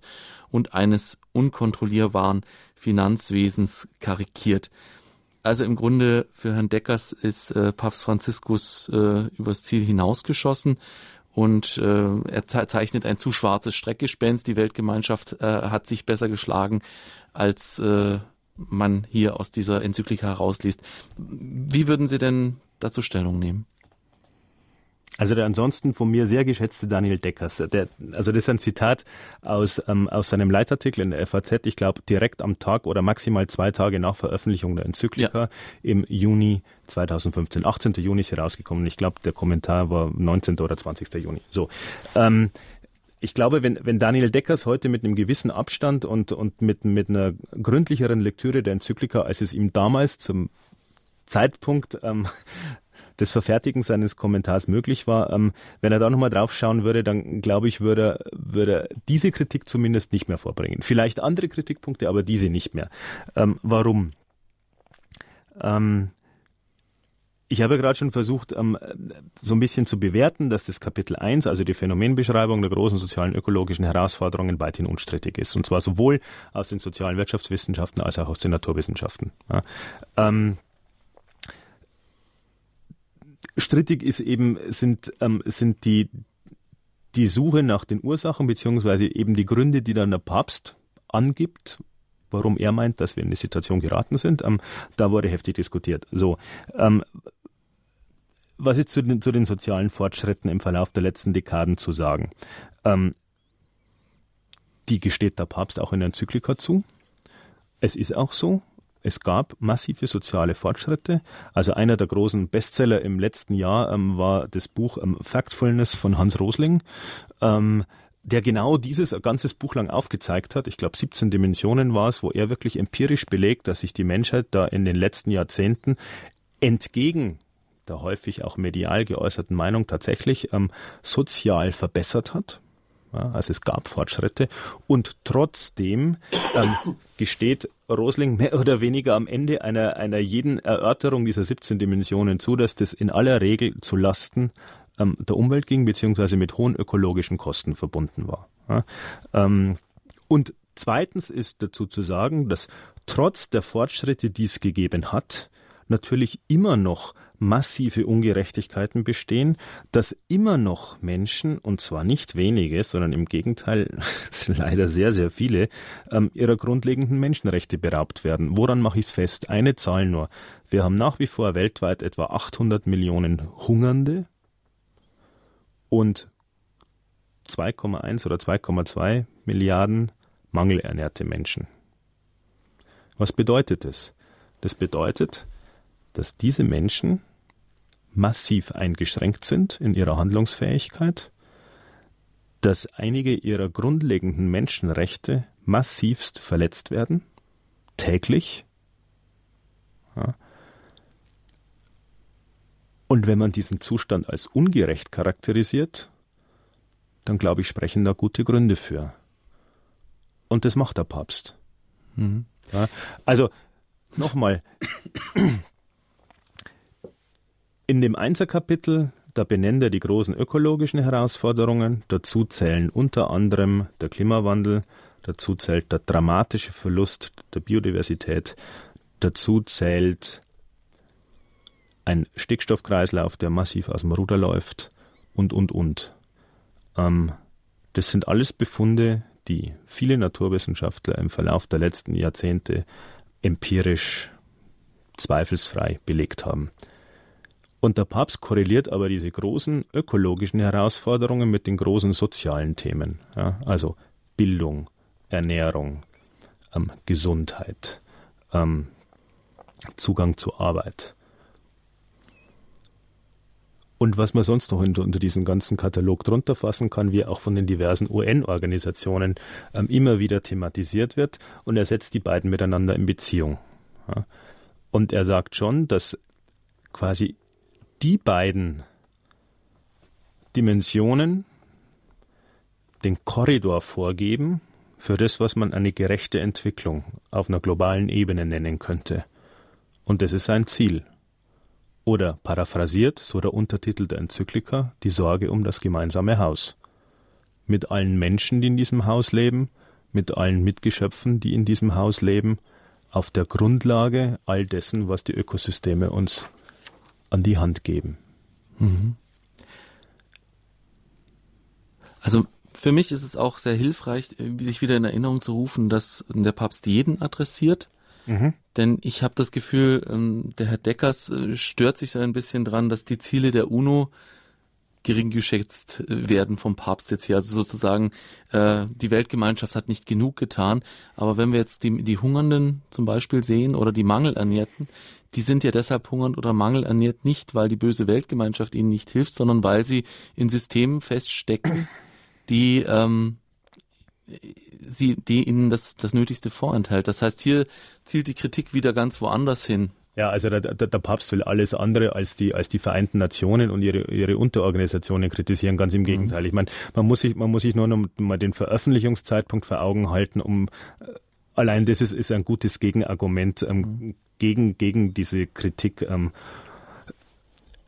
und eines unkontrollierbaren Finanzwesens karikiert. Also im Grunde für Herrn Deckers ist äh, Papst Franziskus äh, übers Ziel hinausgeschossen und äh, er zeichnet ein zu schwarzes Streckgespenst. Die Weltgemeinschaft äh, hat sich besser geschlagen, als äh, man hier aus dieser Enzyklika herausliest. Wie würden Sie denn dazu Stellung nehmen? Also der ansonsten von mir sehr geschätzte Daniel Deckers, der, also das ist ein Zitat aus, ähm, aus seinem Leitartikel in der FAZ, ich glaube direkt am Tag oder maximal zwei Tage nach Veröffentlichung der Enzyklika ja. im Juni 2015. 18. Juni ist hier rausgekommen. Ich glaube, der Kommentar war 19. oder 20. Juni. So. Ähm, ich glaube, wenn, wenn Daniel Deckers heute mit einem gewissen Abstand und, und mit, mit einer gründlicheren Lektüre der Enzyklika, als es ihm damals zum Zeitpunkt ähm, des Verfertigen seines Kommentars möglich war. Ähm, wenn er da nochmal drauf schauen würde, dann glaube ich, würde, würde diese Kritik zumindest nicht mehr vorbringen. Vielleicht andere Kritikpunkte, aber diese nicht mehr. Ähm, warum? Ähm, ich habe gerade schon versucht, ähm, so ein bisschen zu bewerten, dass das Kapitel 1, also die Phänomenbeschreibung der großen sozialen ökologischen Herausforderungen, weithin unstrittig ist. Und zwar sowohl aus den sozialen Wirtschaftswissenschaften als auch aus den Naturwissenschaften. Ja. Strittig ist eben, sind, ähm, sind die, die Suche nach den Ursachen, beziehungsweise eben die Gründe, die dann der Papst angibt, warum er meint, dass wir in eine Situation geraten sind. Ähm, da wurde heftig diskutiert. So, ähm, was ist zu den, zu den sozialen Fortschritten im Verlauf der letzten Dekaden zu sagen? Ähm, die gesteht der Papst auch in der Enzyklika zu. Es ist auch so, es gab massive soziale Fortschritte. Also einer der großen Bestseller im letzten Jahr ähm, war das Buch ähm, Factfulness von Hans Rosling. Ähm, der genau dieses ganzes Buch lang aufgezeigt hat. Ich glaube, 17 Dimensionen war es, wo er wirklich empirisch belegt, dass sich die Menschheit da in den letzten Jahrzehnten entgegen der häufig auch medial geäußerten Meinung tatsächlich ähm, sozial verbessert hat Ja, also es gab Fortschritte und trotzdem ähm, gesteht Rosling mehr oder weniger am Ende einer, einer jeden Erörterung dieser 17 Dimensionen zu, dass das in aller Regel zu Lasten ähm, der Umwelt ging, beziehungsweise mit hohen ökologischen Kosten verbunden war. Ja, ähm, und zweitens ist dazu zu sagen, dass trotz der Fortschritte, die es gegeben hat, natürlich immer noch massive Ungerechtigkeiten bestehen, dass immer noch Menschen, und zwar nicht wenige, sondern im Gegenteil, leider sehr, sehr viele, ähm, ihrer grundlegenden Menschenrechte beraubt werden. Woran mache ich es fest? Eine Zahl nur. Wir haben nach wie vor weltweit etwa 800 Millionen Hungernde und 2,1 oder 2,2 Milliarden mangelernährte Menschen. Was bedeutet das? Das bedeutet, dass diese Menschen massiv eingeschränkt sind in ihrer Handlungsfähigkeit, dass einige ihrer grundlegenden Menschenrechte massivst verletzt werden, täglich. Ja. Und wenn man diesen Zustand als ungerecht charakterisiert, dann glaube ich, sprechen da gute Gründe für. Und das macht der Papst. Mhm. Ja, also nochmal, in dem Einserkapitel, da benennt er die großen ökologischen Herausforderungen. Dazu zählen unter anderem der Klimawandel, dazu zählt der dramatische Verlust der Biodiversität, dazu zählt ein Stickstoffkreislauf, der massiv aus dem Ruder läuft und, und, und. Ähm, das sind alles Befunde, die viele Naturwissenschaftler im Verlauf der letzten Jahrzehnte empirisch zweifelsfrei belegt haben. Und der Papst korreliert aber diese großen ökologischen Herausforderungen mit den großen sozialen Themen. Ja, also Bildung, Ernährung, ähm, Gesundheit, ähm, Zugang zur Arbeit. Und was man sonst noch unter, unter diesen ganzen Katalog drunter fassen kann, wie auch von den diversen UN-Organisationen ähm, immer wieder thematisiert wird. Und er setzt die beiden miteinander in Beziehung. Ja. Und er sagt schon, dass quasi die beiden Dimensionen den Korridor vorgeben für das, was man eine gerechte Entwicklung auf einer globalen Ebene nennen könnte. Und das ist sein Ziel. Oder paraphrasiert, so der Untertitel der Enzyklika, die Sorge um das gemeinsame Haus. Mit allen Menschen, die in diesem Haus leben, mit allen Mitgeschöpfen, die in diesem Haus leben, auf der Grundlage all dessen, was die Ökosysteme uns an die Hand geben. Mhm. Also für mich ist es auch sehr hilfreich, sich wieder in Erinnerung zu rufen, dass der Papst jeden adressiert. Mhm. Denn ich habe das Gefühl, ähm, der Herr Deckers äh, stört sich da ein bisschen dran, dass die Ziele der UNO gering geschätzt äh, werden vom Papst jetzt hier. Also sozusagen, äh, die Weltgemeinschaft hat nicht genug getan. Aber wenn wir jetzt die, die Hungernden zum Beispiel sehen oder die Mangelernährten, die sind ja deshalb hungernd oder mangelernährt nicht, weil die böse Weltgemeinschaft ihnen nicht hilft, sondern weil sie in Systemen feststecken, die ähm, sie, die ihnen das, das Nötigste vorenthält. Das heißt, hier zielt die Kritik wieder ganz woanders hin. Ja, also der, der, der, Papst will alles andere als die, als die Vereinten Nationen und ihre, ihre Unterorganisationen kritisieren. Ganz im mhm. Gegenteil. Ich meine, man muss sich, man muss sich nur noch mal den Veröffentlichungszeitpunkt vor Augen halten, um äh, allein das ist, ist ein gutes Gegenargument ähm, mhm. gegen, gegen diese Kritik. Ähm,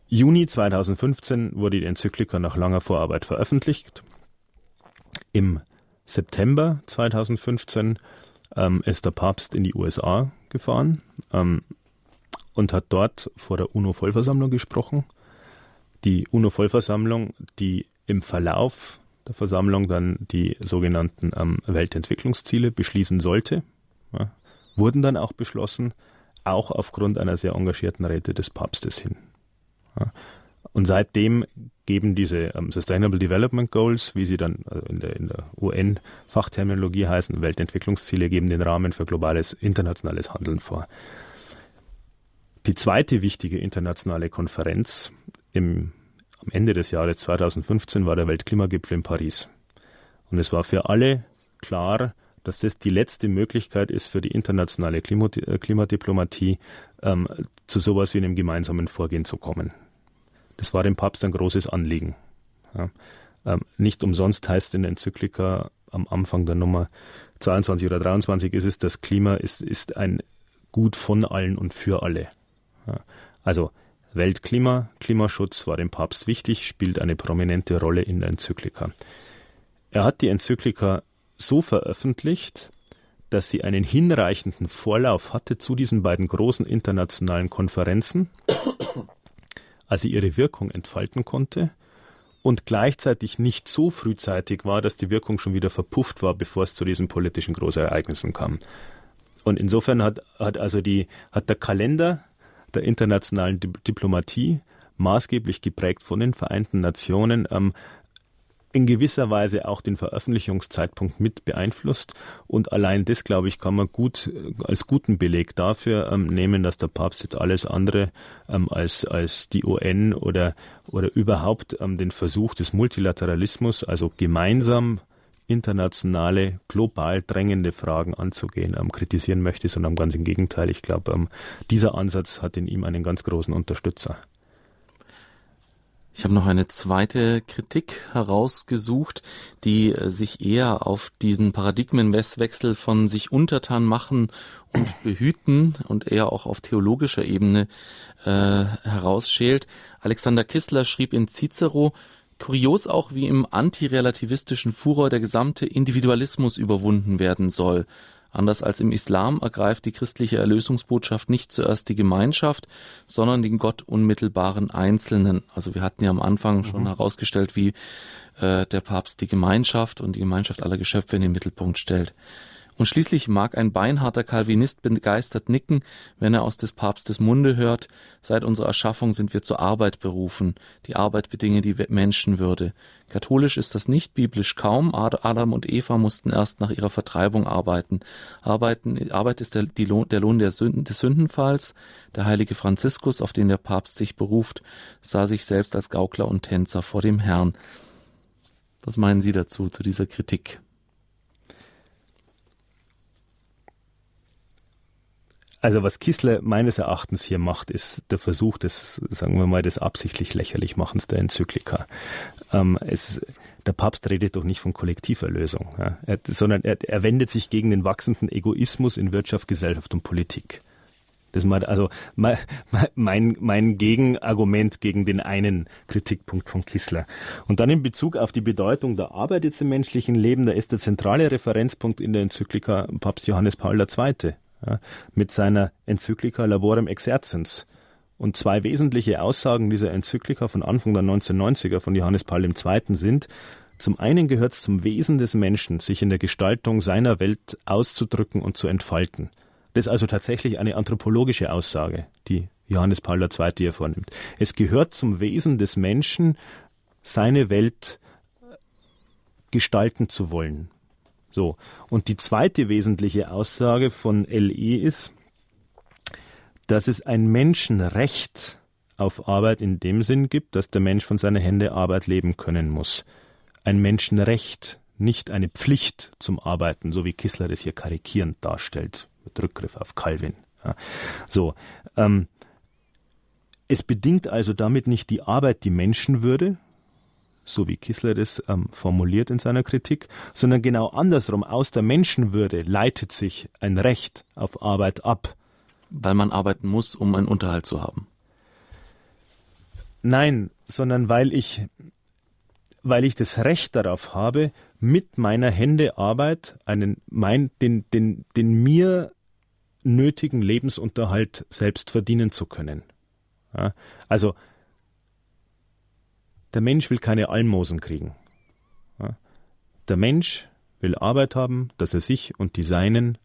Juni 2015 wurde die Enzyklika nach langer Vorarbeit veröffentlicht. Im September 2015 ähm, ist der Papst in die USA gefahren ähm, und hat dort vor der UNO-Vollversammlung gesprochen. Die UNO-Vollversammlung, die im Verlauf der Versammlung dann die sogenannten ähm, Weltentwicklungsziele beschließen sollte, ja, wurden dann auch beschlossen, auch aufgrund einer sehr engagierten Räte des Papstes hin. Ja. Und seitdem geben diese ähm, Sustainable Development Goals, wie sie dann also in der, in der UN-Fachterminologie heißen, Weltentwicklungsziele, geben den Rahmen für globales internationales Handeln vor. Die zweite wichtige internationale Konferenz im am Ende des Jahres 2015 war der Weltklimagipfel in Paris. Und es war für alle klar, dass das die letzte Möglichkeit ist für die internationale äh, Klimadiplomatie, ähm, zu sowas wie einem gemeinsamen Vorgehen zu kommen. Das war dem Papst ein großes Anliegen. Ja. Ähm, nicht umsonst heißt in der Enzyklika am Anfang der Nummer 22 oder 23 ist es, das Klima ist, ist ein Gut von allen und für alle. Also Weltklima, Klimaschutz war dem Papst wichtig, spielt eine prominente Rolle in der Enzyklika. Er hat die Enzyklika so veröffentlicht, dass sie einen hinreichenden Vorlauf hatte zu diesen beiden großen internationalen Konferenzen, also ihre Wirkung entfalten konnte und gleichzeitig nicht so frühzeitig war, dass die Wirkung schon wieder verpufft war, bevor es zu diesen politischen Großereignissen kam. Und insofern hat, hat also die, hat der Kalender der internationalen Diplomatie maßgeblich geprägt von den Vereinten Nationen ähm, in gewisser Weise auch den Veröffentlichungszeitpunkt mit beeinflusst. Und allein das, glaube ich, kann man gut äh, als guten Beleg dafür ähm, nehmen, dass der Papst jetzt alles andere ähm, als, als die UN oder, oder überhaupt ähm, den Versuch des Multilateralismus, also gemeinsam internationale, global drängende Fragen anzugehen, ähm, kritisieren möchte, sondern ganz im Gegenteil. Ich glaube, ähm, dieser Ansatz hat in ihm einen ganz großen Unterstützer. Ich habe noch eine zweite Kritik herausgesucht, die äh, sich eher auf diesen Paradigmenwechsel von sich untertan machen und behüten und eher auch auf theologischer Ebene äh, herausschält. Alexander Kissler schrieb in Cicero, kurios auch wie im antirelativistischen Furor der gesamte Individualismus überwunden werden soll. Anders als im Islam ergreift die christliche Erlösungsbotschaft nicht zuerst die Gemeinschaft, sondern den Gott unmittelbaren Einzelnen. Also wir hatten ja am Anfang mhm. schon herausgestellt, wie äh, der Papst die Gemeinschaft und die Gemeinschaft aller Geschöpfe in den Mittelpunkt stellt. Und schließlich mag ein beinharter Calvinist begeistert nicken, wenn er aus des Papstes Munde hört, seit unserer Erschaffung sind wir zur Arbeit berufen, die Arbeit bedinge die Menschenwürde. Katholisch ist das nicht, biblisch kaum, Adam und Eva mussten erst nach ihrer Vertreibung arbeiten. Arbeiten Arbeit ist der, Lohn, der Lohn der Sünden, des Sündenfalls. Der heilige Franziskus, auf den der Papst sich beruft, sah sich selbst als Gaukler und Tänzer vor dem Herrn. Was meinen Sie dazu, zu dieser Kritik? Also was Kissler meines Erachtens hier macht, ist der Versuch des, sagen wir mal, des absichtlich lächerlich Machens der Enzyklika. Ähm, es, der Papst redet doch nicht von Kollektiverlösung, ja, er, sondern er, er wendet sich gegen den wachsenden Egoismus in Wirtschaft, Gesellschaft und Politik. Das ist also mein, mein, mein Gegenargument gegen den einen Kritikpunkt von Kissler. Und dann in Bezug auf die Bedeutung der Arbeit jetzt im menschlichen Leben, da ist der zentrale Referenzpunkt in der Enzyklika Papst Johannes Paul II ja, mit seiner Enzyklika Laborem Exerzens. Und zwei wesentliche Aussagen dieser Enzyklika von Anfang der 1990er von Johannes Paul II. sind, zum einen gehört es zum Wesen des Menschen, sich in der Gestaltung seiner Welt auszudrücken und zu entfalten. Das ist also tatsächlich eine anthropologische Aussage, die Johannes Paul II. hier vornimmt. Es gehört zum Wesen des Menschen, seine Welt gestalten zu wollen, so. Und die zweite wesentliche Aussage von LE ist, dass es ein Menschenrecht auf Arbeit in dem Sinn gibt, dass der Mensch von seiner Hände Arbeit leben können muss. Ein Menschenrecht, nicht eine Pflicht zum Arbeiten, so wie Kissler das hier karikierend darstellt, mit Rückgriff auf Calvin. Ja. So, ähm, es bedingt also damit nicht die Arbeit die Menschenwürde, so wie Kissler das ähm, formuliert in seiner Kritik, sondern genau andersrum. Aus der Menschenwürde leitet sich ein Recht auf Arbeit ab. Weil man arbeiten muss, um einen Unterhalt zu haben. Nein, sondern weil ich, weil ich das Recht darauf habe, mit meiner Hände Arbeit einen, mein, den, den, den mir nötigen Lebensunterhalt selbst verdienen zu können. Ja, also der Mensch will keine Almosen kriegen. Der Mensch will Arbeit haben, dass er sich und die Seinen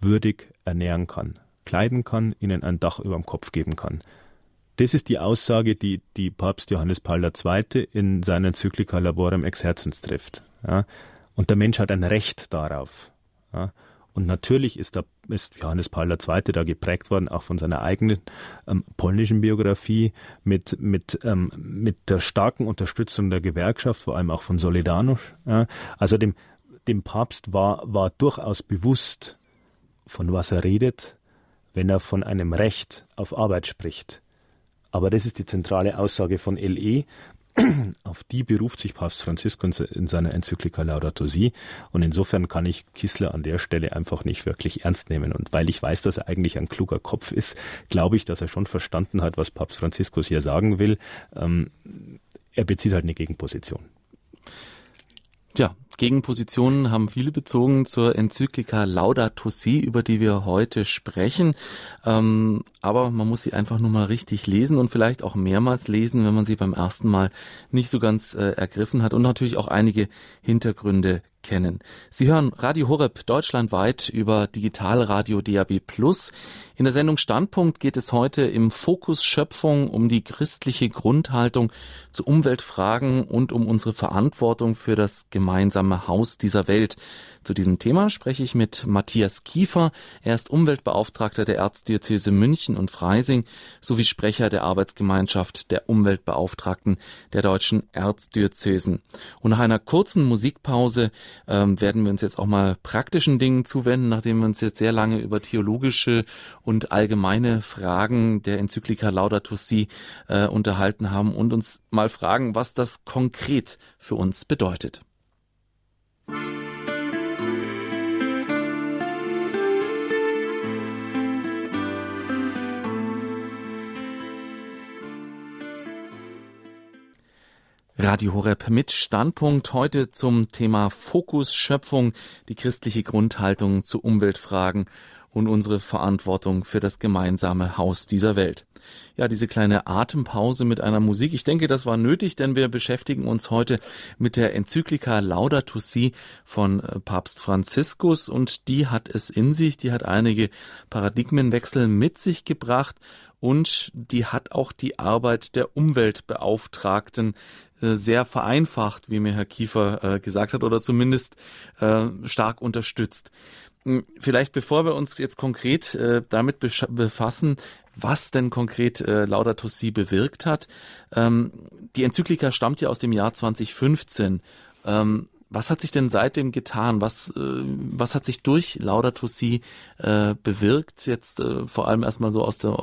würdig ernähren kann, kleiden kann, ihnen ein Dach über dem Kopf geben kann. Das ist die Aussage, die, die Papst Johannes Paul II. in seiner Enzyklika Laborem Exerzens trifft. Ja. Und der Mensch hat ein Recht darauf. Ja. Und natürlich ist, da, ist Johannes Paul II. da geprägt worden, auch von seiner eigenen ähm, polnischen Biografie, mit, mit, ähm, mit der starken Unterstützung der Gewerkschaft, vor allem auch von Solidarność. Ja. Also dem, dem Papst war, war durchaus bewusst, von was er redet, wenn er von einem Recht auf Arbeit spricht. Aber das ist die zentrale Aussage von LE. Auf die beruft sich Papst Franziskus in seiner Enzyklika Laudato Si. Und insofern kann ich Kissler an der Stelle einfach nicht wirklich ernst nehmen. Und weil ich weiß, dass er eigentlich ein kluger Kopf ist, glaube ich, dass er schon verstanden hat, was Papst Franziskus hier sagen will. Ähm, er bezieht halt eine Gegenposition. Ja, Gegenpositionen haben viele bezogen zur Enzyklika Laudato Si, über die wir heute sprechen. Ähm, aber man muss sie einfach nur mal richtig lesen und vielleicht auch mehrmals lesen, wenn man sie beim ersten Mal nicht so ganz äh, ergriffen hat und natürlich auch einige Hintergründe kennen. Sie hören Radio Horeb deutschlandweit über Digitalradio DAB+. In der Sendung Standpunkt geht es heute im Fokus Schöpfung um die christliche Grundhaltung zu Umweltfragen und um unsere Verantwortung für das gemeinsame Haus dieser Welt. Zu diesem Thema spreche ich mit Matthias Kiefer. Er ist Umweltbeauftragter der Erzdiözese München und Freising sowie Sprecher der Arbeitsgemeinschaft der Umweltbeauftragten der deutschen Erzdiözesen. Und nach einer kurzen Musikpause ähm, werden wir uns jetzt auch mal praktischen Dingen zuwenden, nachdem wir uns jetzt sehr lange über theologische und allgemeine Fragen der Enzyklika Laudato Si äh, unterhalten haben und uns mal fragen, was das konkret für uns bedeutet. Radio Horeb mit Standpunkt heute zum Thema Fokus Schöpfung, die christliche Grundhaltung zu Umweltfragen und unsere Verantwortung für das gemeinsame Haus dieser Welt. Ja, diese kleine Atempause mit einer Musik, ich denke, das war nötig, denn wir beschäftigen uns heute mit der Enzyklika Laudato Si von äh, Papst Franziskus und die hat es in sich, die hat einige Paradigmenwechsel mit sich gebracht und die hat auch die Arbeit der Umweltbeauftragten äh, sehr vereinfacht, wie mir Herr Kiefer äh, gesagt hat, oder zumindest stark unterstützt. Vielleicht bevor wir uns jetzt konkret äh, damit befassen, was denn konkret äh, Laudato Si bewirkt hat. Ähm, die Enzyklika stammt ja aus dem Jahr 2015. Ähm, was hat sich denn seitdem getan? Was, äh, was hat sich durch Laudato Si äh, bewirkt? Jetzt äh, vor allem erstmal so aus der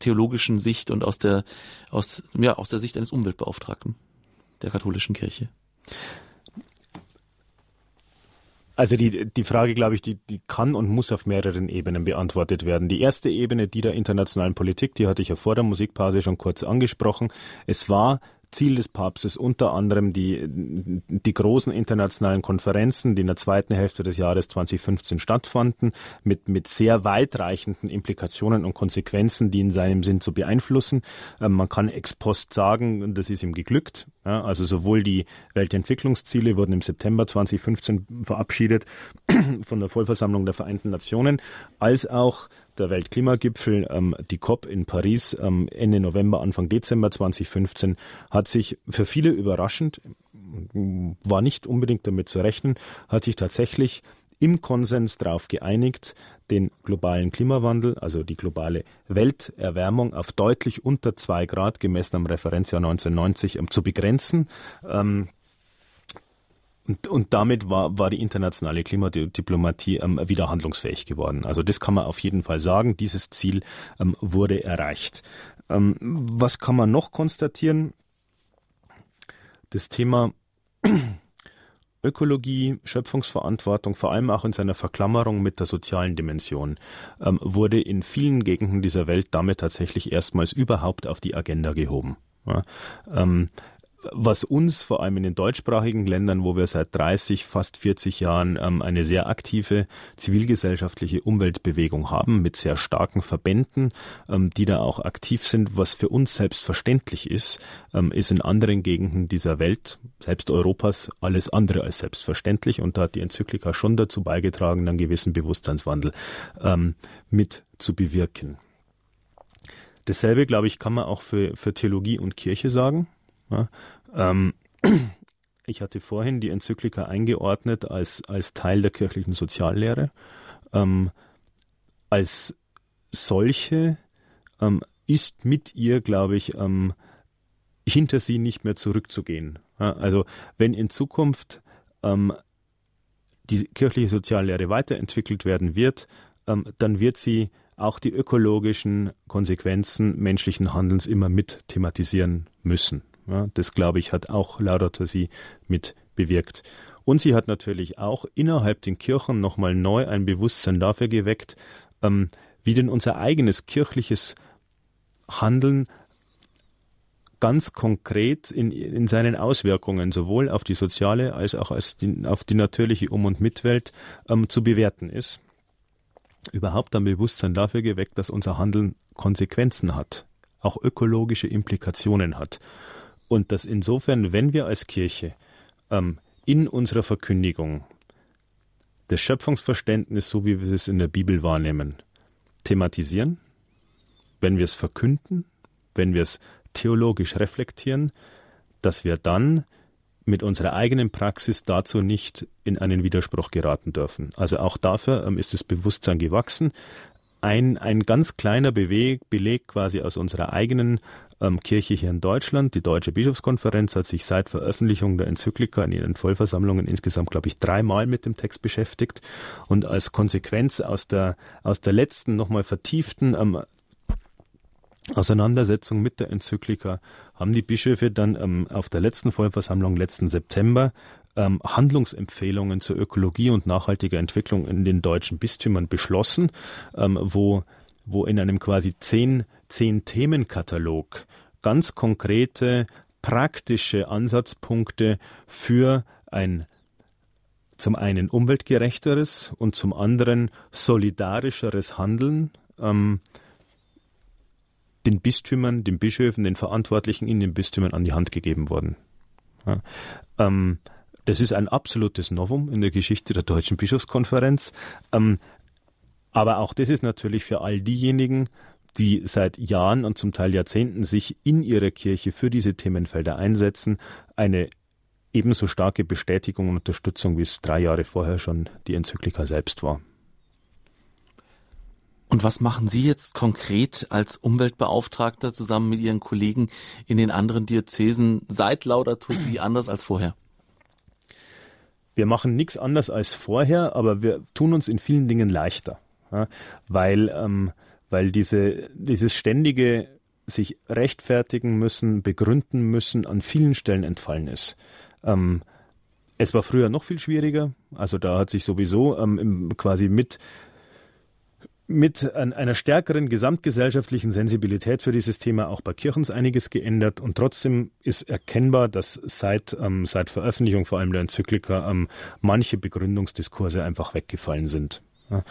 theologischen Sicht und aus der, aus, ja, aus der Sicht eines Umweltbeauftragten der katholischen Kirche? Also die, die Frage, glaube ich, die, die kann und muss auf mehreren Ebenen beantwortet werden. Die erste Ebene, die der internationalen Politik, die hatte ich ja vor der Musikpause schon kurz angesprochen. Es war Ziel des Papstes unter anderem die, die großen internationalen Konferenzen, die in der zweiten Hälfte des Jahres 2015 stattfanden, mit, mit sehr weitreichenden Implikationen und Konsequenzen, die in seinem Sinn zu beeinflussen. Ähm, man kann ex post sagen, das ist ihm geglückt. Also sowohl die Weltentwicklungsziele wurden im September 2015 verabschiedet von der Vollversammlung der Vereinten Nationen, als auch der Weltklimagipfel, ähm, die COP in Paris ähm, Ende November, Anfang Dezember 2015, hat sich für viele überraschend, war nicht unbedingt damit zu rechnen, hat sich tatsächlich im Konsens darauf geeinigt, den globalen Klimawandel, also die globale Welterwärmung auf deutlich unter zwei Grad gemessen am Referenzjahr 1990 ähm, zu begrenzen. Ähm, und, und damit war, war die internationale Klimadiplomatie ähm, wieder handlungsfähig geworden. Also das kann man auf jeden Fall sagen. Dieses Ziel ähm, wurde erreicht. Ähm, was kann man noch konstatieren? Das Thema Ökologie, Schöpfungsverantwortung, vor allem auch in seiner Verklammerung mit der sozialen Dimension, ähm, wurde in vielen Gegenden dieser Welt damit tatsächlich erstmals überhaupt auf die Agenda gehoben. Ja, ähm, was uns vor allem in den deutschsprachigen Ländern, wo wir seit 30, fast 40 Jahren ähm, eine sehr aktive zivilgesellschaftliche Umweltbewegung haben, mit sehr starken Verbänden, ähm, die da auch aktiv sind, was für uns selbstverständlich ist, ähm, ist in anderen Gegenden dieser Welt, selbst Europas, alles andere als selbstverständlich. Und da hat die Enzyklika schon dazu beigetragen, einen gewissen Bewusstseinswandel ähm, mit zu bewirken. Dasselbe, glaube ich, kann man auch für, für Theologie und Kirche sagen. Ja, ähm, ich hatte vorhin die Enzyklika eingeordnet als, als Teil der kirchlichen Soziallehre. Ähm, als solche ähm, ist mit ihr, glaube ich, ähm, hinter sie nicht mehr zurückzugehen. Ja, also wenn in Zukunft ähm, die kirchliche Soziallehre weiterentwickelt werden wird, ähm, dann wird sie auch die ökologischen Konsequenzen menschlichen Handelns immer mit thematisieren müssen. Ja, das, glaube ich, hat auch Laudato Si mit bewirkt. Und sie hat natürlich auch innerhalb den Kirchen nochmal neu ein Bewusstsein dafür geweckt, ähm, wie denn unser eigenes kirchliches Handeln ganz konkret in, in seinen Auswirkungen sowohl auf die soziale als auch als die, auf die natürliche Um- und Mitwelt ähm, zu bewerten ist. Überhaupt ein Bewusstsein dafür geweckt, dass unser Handeln Konsequenzen hat, auch ökologische Implikationen hat. Und dass insofern, wenn wir als Kirche ähm, in unserer Verkündigung das Schöpfungsverständnis, so wie wir es in der Bibel wahrnehmen, thematisieren, wenn wir es verkünden, wenn wir es theologisch reflektieren, dass wir dann mit unserer eigenen Praxis dazu nicht in einen Widerspruch geraten dürfen. Also auch dafür ähm, ist das Bewusstsein gewachsen. Ein, ein ganz kleiner Beleg, Beleg quasi aus unserer eigenen ähm, Kirche hier in Deutschland. Die Deutsche Bischofskonferenz hat sich seit Veröffentlichung der Enzyklika in ihren Vollversammlungen insgesamt, glaube ich, dreimal mit dem Text beschäftigt. Und als Konsequenz aus der, aus der letzten, nochmal vertieften ähm, Auseinandersetzung mit der Enzyklika haben die Bischöfe dann ähm, auf der letzten Vollversammlung letzten September ähm, Handlungsempfehlungen zur Ökologie und nachhaltiger Entwicklung in den deutschen Bistümern beschlossen, ähm, wo, wo in einem quasi zehn, zehn Themenkatalog ganz konkrete praktische Ansatzpunkte für ein zum einen umweltgerechteres und zum anderen solidarischeres Handeln ähm, den Bistümern, den Bischöfen, den Verantwortlichen in den Bistümern an die Hand gegeben worden. Ja, ähm, das ist ein absolutes Novum in der Geschichte der Deutschen Bischofskonferenz. Ähm, aber auch das ist natürlich für all diejenigen, die seit Jahren und zum Teil Jahrzehnten sich in ihrer Kirche für diese Themenfelder einsetzen, eine ebenso starke Bestätigung und Unterstützung, wie es drei Jahre vorher schon die Enzyklika selbst war. Und was machen Sie jetzt konkret als Umweltbeauftragter zusammen mit Ihren Kollegen in den anderen Diözesen seit Laudato Si anders als vorher? Wir machen nichts anders als vorher, aber wir tun uns in vielen Dingen leichter, ja, weil, ähm, weil diese, dieses ständige sich rechtfertigen müssen, begründen müssen, an vielen Stellen entfallen ist. Ähm, es war früher noch viel schwieriger. Also da hat sich sowieso ähm, quasi mit mit einer stärkeren gesamtgesellschaftlichen Sensibilität für dieses Thema auch bei Kirchens einiges geändert und trotzdem ist erkennbar, dass seit, ähm, seit Veröffentlichung vor allem der Enzyklika ähm, manche Begründungsdiskurse einfach weggefallen sind. Ja.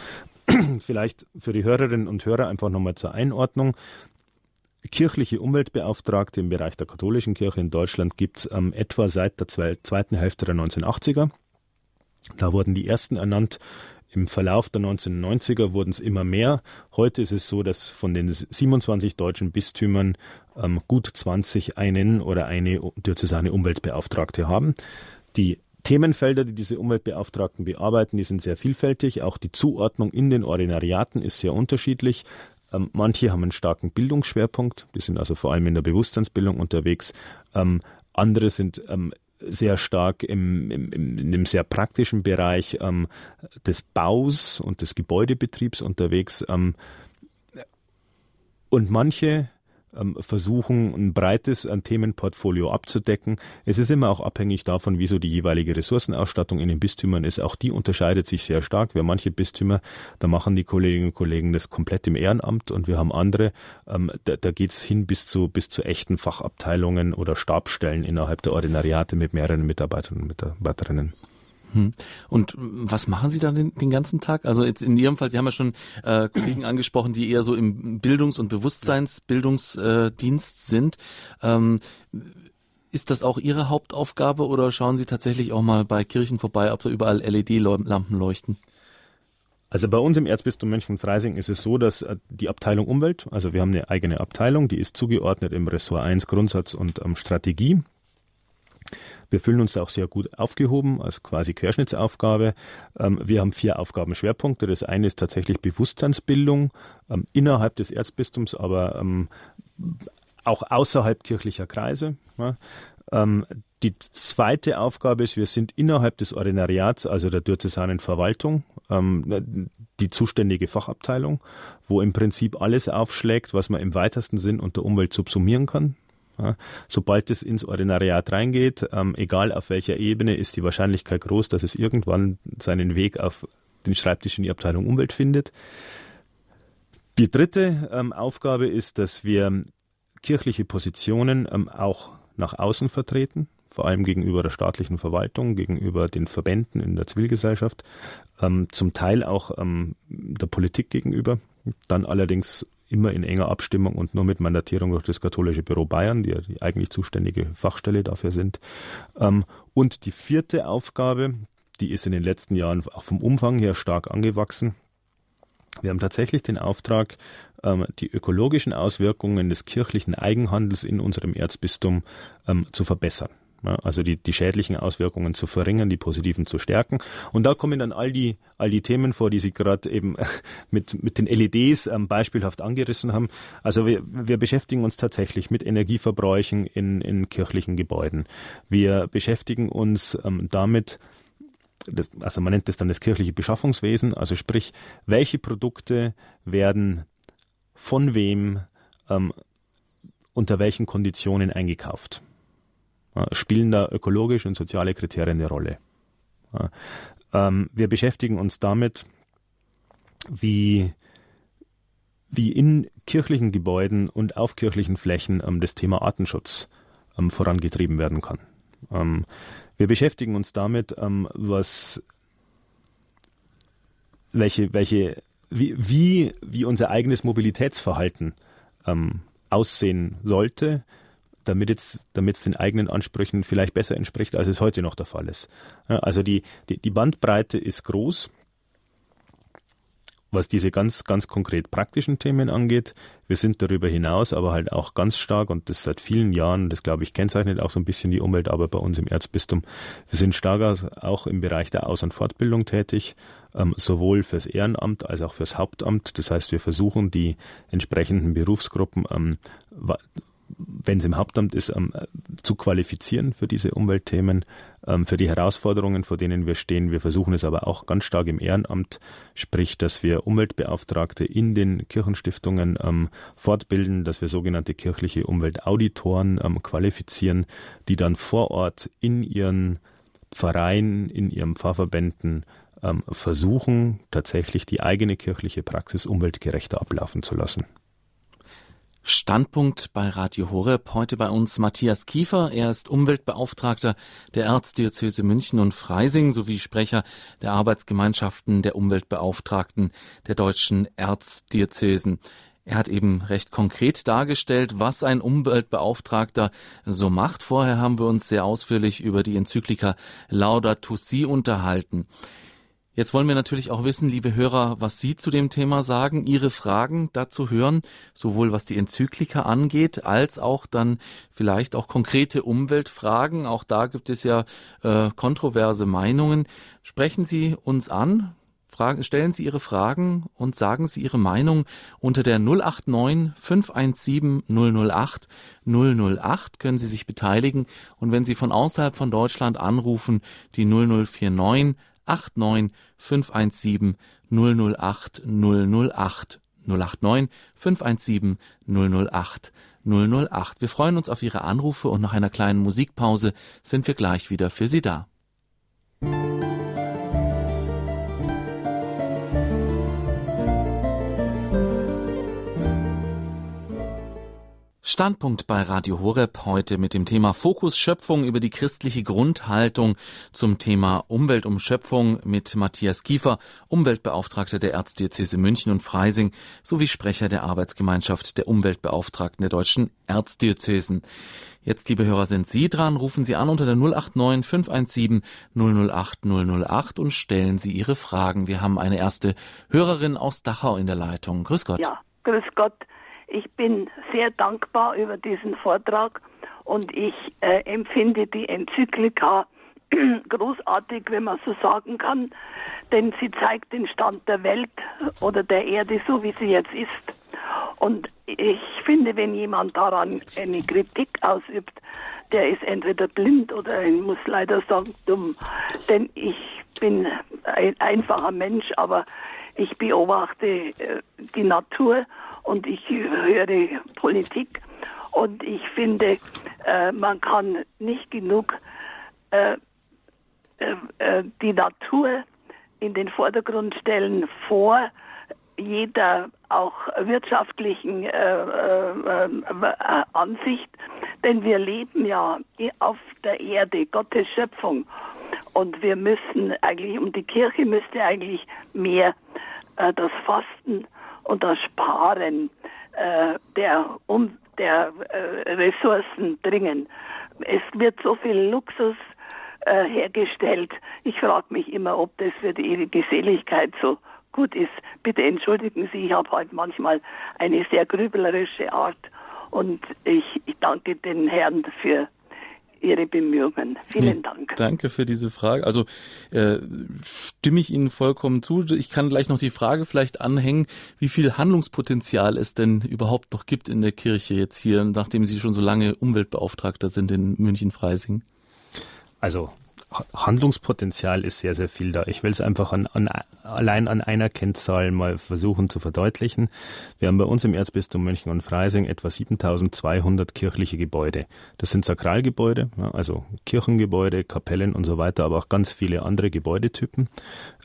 Vielleicht für die Hörerinnen und Hörer einfach nochmal zur Einordnung. Kirchliche Umweltbeauftragte im Bereich der katholischen Kirche in Deutschland gibt es ähm, etwa seit der zweiten Hälfte der 1980er. Da wurden die ersten ernannt im Verlauf der 1990er wurden es immer mehr. Heute ist es so, dass von den 27 deutschen Bistümern ähm, gut 20 einen oder eine diözesane Umweltbeauftragte haben. Die Themenfelder, die diese Umweltbeauftragten bearbeiten, die sind sehr vielfältig. Auch die Zuordnung in den Ordinariaten ist sehr unterschiedlich. Ähm, manche haben einen starken Bildungsschwerpunkt, die sind also vor allem in der Bewusstseinsbildung unterwegs. Ähm, andere sind ähm, sehr stark im, im, in dem sehr praktischen Bereich des Baus und des Gebäudebetriebs unterwegs. Und manche versuchen, ein breites Themenportfolio abzudecken. Es ist immer auch abhängig davon, wieso die jeweilige Ressourcenausstattung in den Bistümern ist. Auch die unterscheidet sich sehr stark. Wir haben manche Bistümer, da machen die Kolleginnen und Kollegen das komplett im Ehrenamt und wir haben andere, ähm, da, da geht es hin bis zu, bis zu echten Fachabteilungen oder Stabstellen innerhalb der Ordinariate mit mehreren Mitarbeitern und Mitarbeiterinnen. Hm. Und was machen Sie dann den, den, ganzen Tag? Also jetzt in Ihrem Fall, Sie haben ja schon äh, Kollegen angesprochen, die eher so im Bildungs- und Bewusstseinsbildungsdienst äh, sind. Ähm, ist das auch Ihre Hauptaufgabe oder schauen Sie tatsächlich auch mal bei Kirchen vorbei, ob da überall LED-Lampen leuchten? Also bei uns im Erzbistum München-Freising ist es so, dass äh, die Abteilung Umwelt, also wir haben eine eigene Abteilung, die ist zugeordnet im Ressort 1 Grundsatz und ähm, Strategie. Wir fühlen uns auch sehr gut aufgehoben als quasi Querschnittsaufgabe. Ähm, wir haben vier Aufgabenschwerpunkte. Das eine ist tatsächlich Bewusstseinsbildung ähm, innerhalb des Erzbistums, aber ähm, auch außerhalb kirchlicher Kreise. Die zweite Aufgabe ist, wir sind innerhalb des Ordinariats, also der diözesanen Verwaltung, die zuständige Fachabteilung, wo im Prinzip alles aufschlägt, was man im weitesten Sinn unter Umwelt subsumieren kann. Sobald es ins Ordinariat reingeht, ähm, egal auf welcher Ebene, ist die Wahrscheinlichkeit groß, dass es irgendwann seinen Weg auf den Schreibtisch in die Abteilung Umwelt findet. Die dritte ähm, Aufgabe ist, dass wir kirchliche Positionen ähm, auch nach außen vertreten, vor allem gegenüber der staatlichen Verwaltung, gegenüber den Verbänden in der Zivilgesellschaft, ähm, zum Teil auch ähm, der Politik gegenüber, dann allerdings immer in enger Abstimmung und nur mit Mandatierung durch das Katholische Büro Bayern, die ja die eigentlich zuständige Fachstelle dafür sind. Ähm, und die vierte Aufgabe, die ist in den letzten Jahren auch vom Umfang her stark angewachsen. Wir haben tatsächlich den Auftrag, ähm, die ökologischen Auswirkungen des kirchlichen Eigenhandels in unserem Erzbistum ähm, zu verbessern. Ja, also die, die schädlichen Auswirkungen zu verringern, die positiven zu stärken. Und da kommen dann all die, all die Themen vor, die Sie gerade eben mit, mit den LEDs ähm, beispielhaft angerissen haben. Also wir, wir beschäftigen uns tatsächlich mit Energieverbräuchen in, in kirchlichen Gebäuden. Wir beschäftigen uns ähm, damit, also man nennt das dann das kirchliche Beschaffungswesen, also sprich, welche Produkte werden von wem ähm, unter welchen Konditionen eingekauft. Spielen da ökologische und soziale Kriterien eine Rolle? Ähm, wir beschäftigen uns damit, wie, wie in kirchlichen Gebäuden und auf kirchlichen Flächen ähm, das Thema Artenschutz ähm, vorangetrieben werden kann. wir beschäftigen uns damit, was welche, welche, wie, wie, wie unser eigenes Mobilitätsverhalten aussehen sollte, damit es damit den eigenen Ansprüchen vielleicht besser entspricht, als es heute noch der Fall ist. Also die, die, die Bandbreite ist groß, was diese ganz, ganz konkret praktischen Themen angeht. Wir sind darüber hinaus aber halt auch ganz stark und das seit vielen Jahren, das glaube ich kennzeichnet auch so ein bisschen die Umweltarbeit bei uns im Erzbistum. Wir sind stark auch im Bereich der Aus- und Fortbildung tätig, ähm, sowohl fürs Ehrenamt als auch fürs Hauptamt. Das heißt, wir versuchen die entsprechenden Berufsgruppen ähm, wenn es im Hauptamt ist, ähm, zu qualifizieren für diese Umweltthemen, ähm, für die Herausforderungen, vor denen wir stehen. Wir versuchen es aber auch ganz stark im Ehrenamt, sprich, dass wir Umweltbeauftragte in den Kirchenstiftungen ähm, fortbilden, dass wir sogenannte kirchliche Umweltauditoren ähm, qualifizieren, die dann vor Ort in ihren Vereinen, in ihren Pfarrverbänden ähm, versuchen, tatsächlich die eigene kirchliche Praxis umweltgerechter ablaufen zu lassen. Standpunkt bei Radio Horeb. Heute bei uns Matthias Kiefer. Er ist Umweltbeauftragter der Erzdiözese München und Freising sowie Sprecher der Arbeitsgemeinschaften der Umweltbeauftragten der deutschen Erzdiözesen. Er hat eben recht konkret dargestellt, was ein Umweltbeauftragter so macht. Vorher haben wir uns sehr ausführlich über die Enzyklika Laudato Si unterhalten. Jetzt wollen wir natürlich auch wissen, liebe Hörer, was Sie zu dem Thema sagen, Ihre Fragen dazu hören, sowohl was die Enzyklika angeht, als auch dann vielleicht auch konkrete Umweltfragen. Auch da gibt es ja äh, kontroverse Meinungen. Sprechen Sie uns an, Fragen, stellen Sie Ihre Fragen und sagen Sie Ihre Meinung unter der 089 517 008 008 können Sie sich beteiligen und wenn Sie von außerhalb von Deutschland anrufen, die 0049 89 517 008 008 089 517 008 008. Wir freuen uns auf Ihre Anrufe und nach einer kleinen Musikpause sind wir gleich wieder für Sie da. Standpunkt bei Radio Horeb heute mit dem Thema Fokus Schöpfung über die christliche Grundhaltung zum Thema Umwelt um Schöpfung mit Matthias Kiefer, Umweltbeauftragter der Erzdiözese München und Freising sowie Sprecher der Arbeitsgemeinschaft der Umweltbeauftragten der deutschen Erzdiözesen. Jetzt, liebe Hörer, sind Sie dran. Rufen Sie an unter der 089 517 008 008 und stellen Sie Ihre Fragen. Wir haben eine erste Hörerin aus Dachau in der Leitung. Grüß Gott. Ja, grüß Gott. Ich bin sehr dankbar über diesen Vortrag und ich äh, empfinde die Enzyklika großartig, wenn man so sagen kann, denn sie zeigt den Stand der Welt oder der Erde so, wie sie jetzt ist. Und ich finde, wenn jemand daran eine Kritik ausübt, der ist entweder blind oder ich muss leider sagen dumm. Denn ich bin ein einfacher Mensch, aber ich beobachte äh, die Natur und ich höre Politik Und ich finde, äh, man kann nicht genug äh, äh, äh die Natur in den Vordergrund stellen vor jeder auch wirtschaftlichen äh, äh, äh, Ansicht, denn wir leben ja auf der Erde, Gottes Schöpfung. Und wir müssen eigentlich, und die Kirche müsste eigentlich mehr äh, das Fasten und das Sparen äh, der, um, der äh, Ressourcen bringen. Es wird so viel Luxus äh, hergestellt. Ich frage mich immer, ob das für die ewige Seligkeit so gut ist. Bitte entschuldigen Sie, ich habe heute manchmal eine sehr grübelerische Art und ich, ich danke den Herrn für Ihre Bemühungen. Vielen nee, Dank. Danke für diese Frage. Also äh, stimme ich Ihnen vollkommen zu. Ich kann gleich noch die Frage vielleicht anhängen, wie viel Handlungspotenzial es denn überhaupt noch gibt in der Kirche jetzt hier, nachdem Sie schon so lange Umweltbeauftragter sind in München-Freising. Also Handlungspotenzial ist sehr, sehr viel da. Ich will es einfach an, an, allein an einer Kennzahl mal versuchen zu verdeutlichen. Wir haben bei uns im Erzbistum München und Freising etwa 7200 kirchliche Gebäude. Das sind Sakralgebäude, also Kirchengebäude, Kapellen und so weiter, aber auch ganz viele andere Gebäudetypen.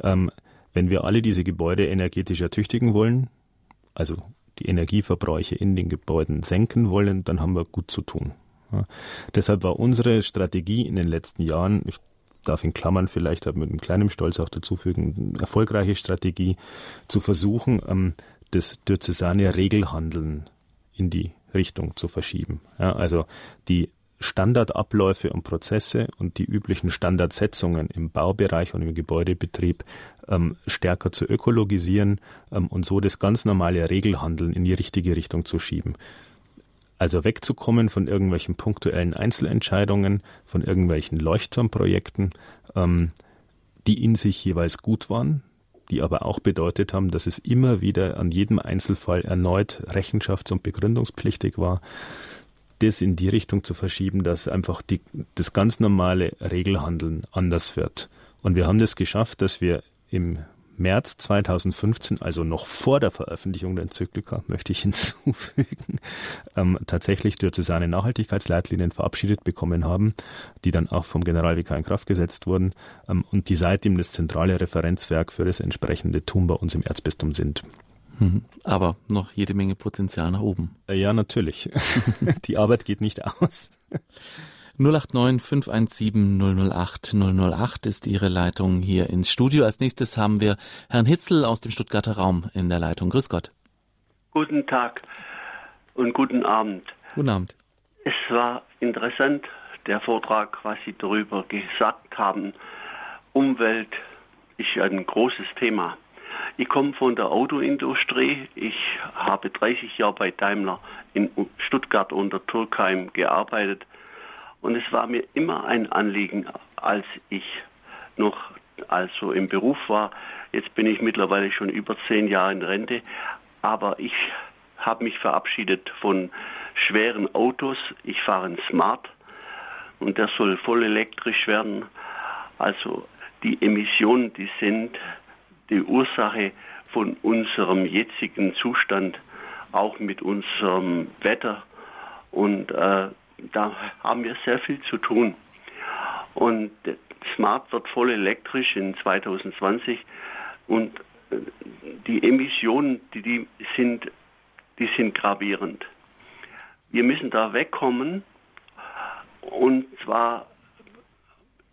Ähm, wenn wir alle diese Gebäude energetisch ertüchtigen wollen, also die Energieverbräuche in den Gebäuden senken wollen, dann haben wir gut zu tun. Ja. Deshalb war unsere Strategie in den letzten Jahren, ich darf in Klammern vielleicht mit einem kleinen Stolz auch dazufügen, eine erfolgreiche Strategie zu versuchen, ähm, das diözesane Regelhandeln in die Richtung zu verschieben. Ja, also die Standardabläufe und Prozesse und die üblichen Standardsetzungen im Baubereich und im Gebäudebetrieb ähm, stärker zu ökologisieren ähm, und so das ganz normale Regelhandeln in die richtige Richtung zu schieben. Also wegzukommen von irgendwelchen punktuellen Einzelentscheidungen, von irgendwelchen Leuchtturmprojekten, ähm, die in sich jeweils gut waren, die aber auch bedeutet haben, dass es immer wieder an jedem Einzelfall erneut rechenschafts- und begründungspflichtig war, das in die Richtung zu verschieben, dass einfach die, das ganz normale Regelhandeln anders wird. Und wir haben das geschafft, dass wir im März 2015, also noch vor der Veröffentlichung der Enzyklika, möchte ich hinzufügen, ähm, tatsächlich diözesane Nachhaltigkeitsleitlinien verabschiedet bekommen haben, die dann auch vom Generalvikar in Kraft gesetzt wurden ähm, und die seitdem das zentrale Referenzwerk für das entsprechende Tun bei uns im Erzbistum sind. Mhm. Aber noch jede Menge Potenzial nach oben. Äh, ja, natürlich. die Arbeit geht nicht aus. 089 517 008 008 ist Ihre Leitung hier ins Studio. Als nächstes haben wir Herrn Hitzel aus dem Stuttgarter Raum in der Leitung. Grüß Gott. Guten Tag und guten Abend. Guten Abend. Es war interessant, der Vortrag, was Sie darüber gesagt haben. Umwelt ist ein großes Thema. Ich komme von der Autoindustrie. Ich habe 30 Jahre bei Daimler in Stuttgart unter Turkheim gearbeitet und es war mir immer ein Anliegen, als ich noch also im Beruf war. Jetzt bin ich mittlerweile schon über zehn Jahre in Rente, aber ich habe mich verabschiedet von schweren Autos. Ich fahre ein Smart und der soll voll elektrisch werden. Also die Emissionen, die sind die Ursache von unserem jetzigen Zustand, auch mit unserem Wetter. Und äh, da haben wir sehr viel zu tun. Und Smart wird voll elektrisch in 2020 und äh, die Emissionen, die, die sind, die sind gravierend. Wir müssen da wegkommen und zwar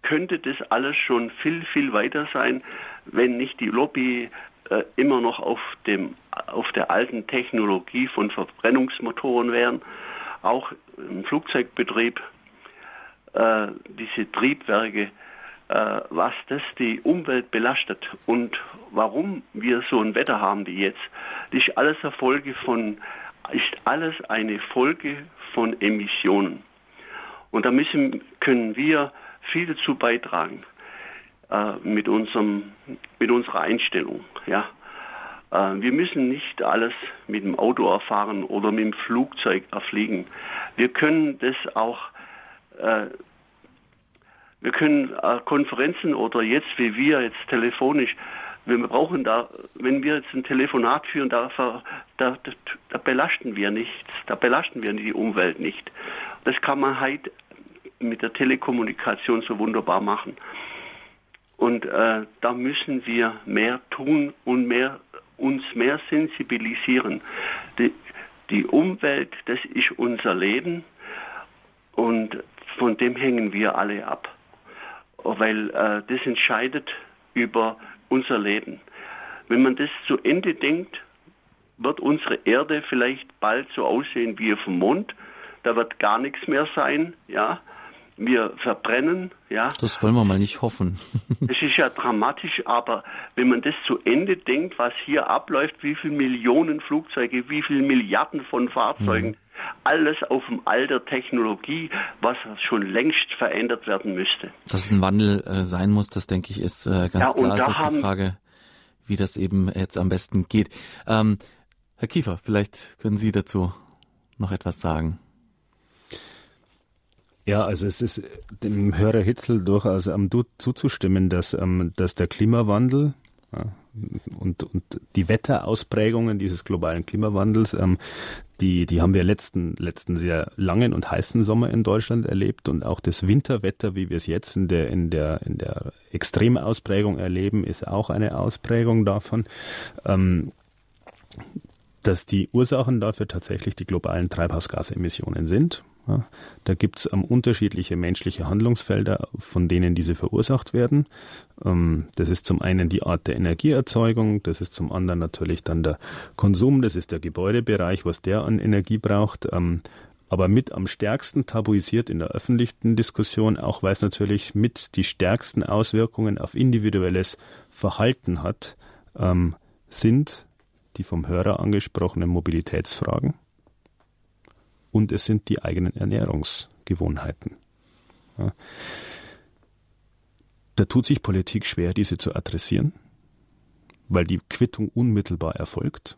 könnte das alles schon viel, viel weiter sein, wenn nicht die Lobby äh, immer noch auf, dem, auf der alten Technologie von Verbrennungsmotoren wären auch im Flugzeugbetrieb äh, diese Triebwerke, äh, was das die Umwelt belastet und warum wir so ein Wetter haben wie jetzt, ist alles eine Folge von, ist alles eine Folge von Emissionen. Und da müssen, können wir viel dazu beitragen äh, mit unserem, mit unserer Einstellung, ja. Äh, wir müssen nicht alles mit dem Auto erfahren oder mit dem Flugzeug erfliegen. Wir können das auch, äh, wir können äh, Konferenzen oder jetzt wie wir jetzt telefonisch Wir brauchen da, wenn wir jetzt ein Telefonat führen, da, da, da belasten wir nichts, da belasten wir die Umwelt nicht. Das kann man halt mit der Telekommunikation so wunderbar machen. Und äh, da müssen wir mehr tun und mehr, uns mehr sensibilisieren. Die, die Umwelt, das ist unser Leben und von dem hängen wir alle ab. Weil äh, das entscheidet über unser Leben. Wenn man das zu Ende denkt, wird unsere Erde vielleicht bald so aussehen wie auf dem Mond. Da wird gar nichts mehr sein, ja wir verbrennen. Ja. Das wollen wir mal nicht hoffen. das ist ja dramatisch, aber wenn man das zu Ende denkt, was hier abläuft, wie viele Millionen Flugzeuge, wie viele Milliarden von Fahrzeugen, mhm. alles auf dem Alter Technologie, was schon längst verändert werden müsste. Dass es ein Wandel äh, sein muss, das denke ich, ist äh, ganz ja, klar. Das ist die Frage, wie das eben jetzt am besten geht. Ähm, Herr Kiefer, vielleicht können Sie dazu noch etwas sagen. Ja, also es ist dem Hörer Hitzel durchaus am ähm, zuzustimmen, dass, ähm, dass der Klimawandel ja, und, und die Wetterausprägungen dieses globalen Klimawandels, ähm, die, die haben wir letzten, letzten sehr langen und heißen Sommer in Deutschland erlebt und auch das Winterwetter, wie wir es jetzt in der, in der, in der Extremausprägung erleben, ist auch eine Ausprägung davon. Ähm, dass die Ursachen dafür tatsächlich die globalen Treibhausgasemissionen sind. Ja, da gibt es ähm, unterschiedliche menschliche Handlungsfelder, von denen diese verursacht werden. Ähm, das ist zum einen die Art der Energieerzeugung, das ist zum anderen natürlich dann der Konsum, das ist der Gebäudebereich, was der an Energie braucht. Ähm, aber mit am stärksten tabuisiert in der öffentlichen Diskussion, auch weil es natürlich mit die stärksten Auswirkungen auf individuelles Verhalten hat, ähm, sind die vom Hörer angesprochenen Mobilitätsfragen und es sind die eigenen Ernährungsgewohnheiten. Ja. Da tut sich Politik schwer, diese zu adressieren, weil die Quittung unmittelbar erfolgt.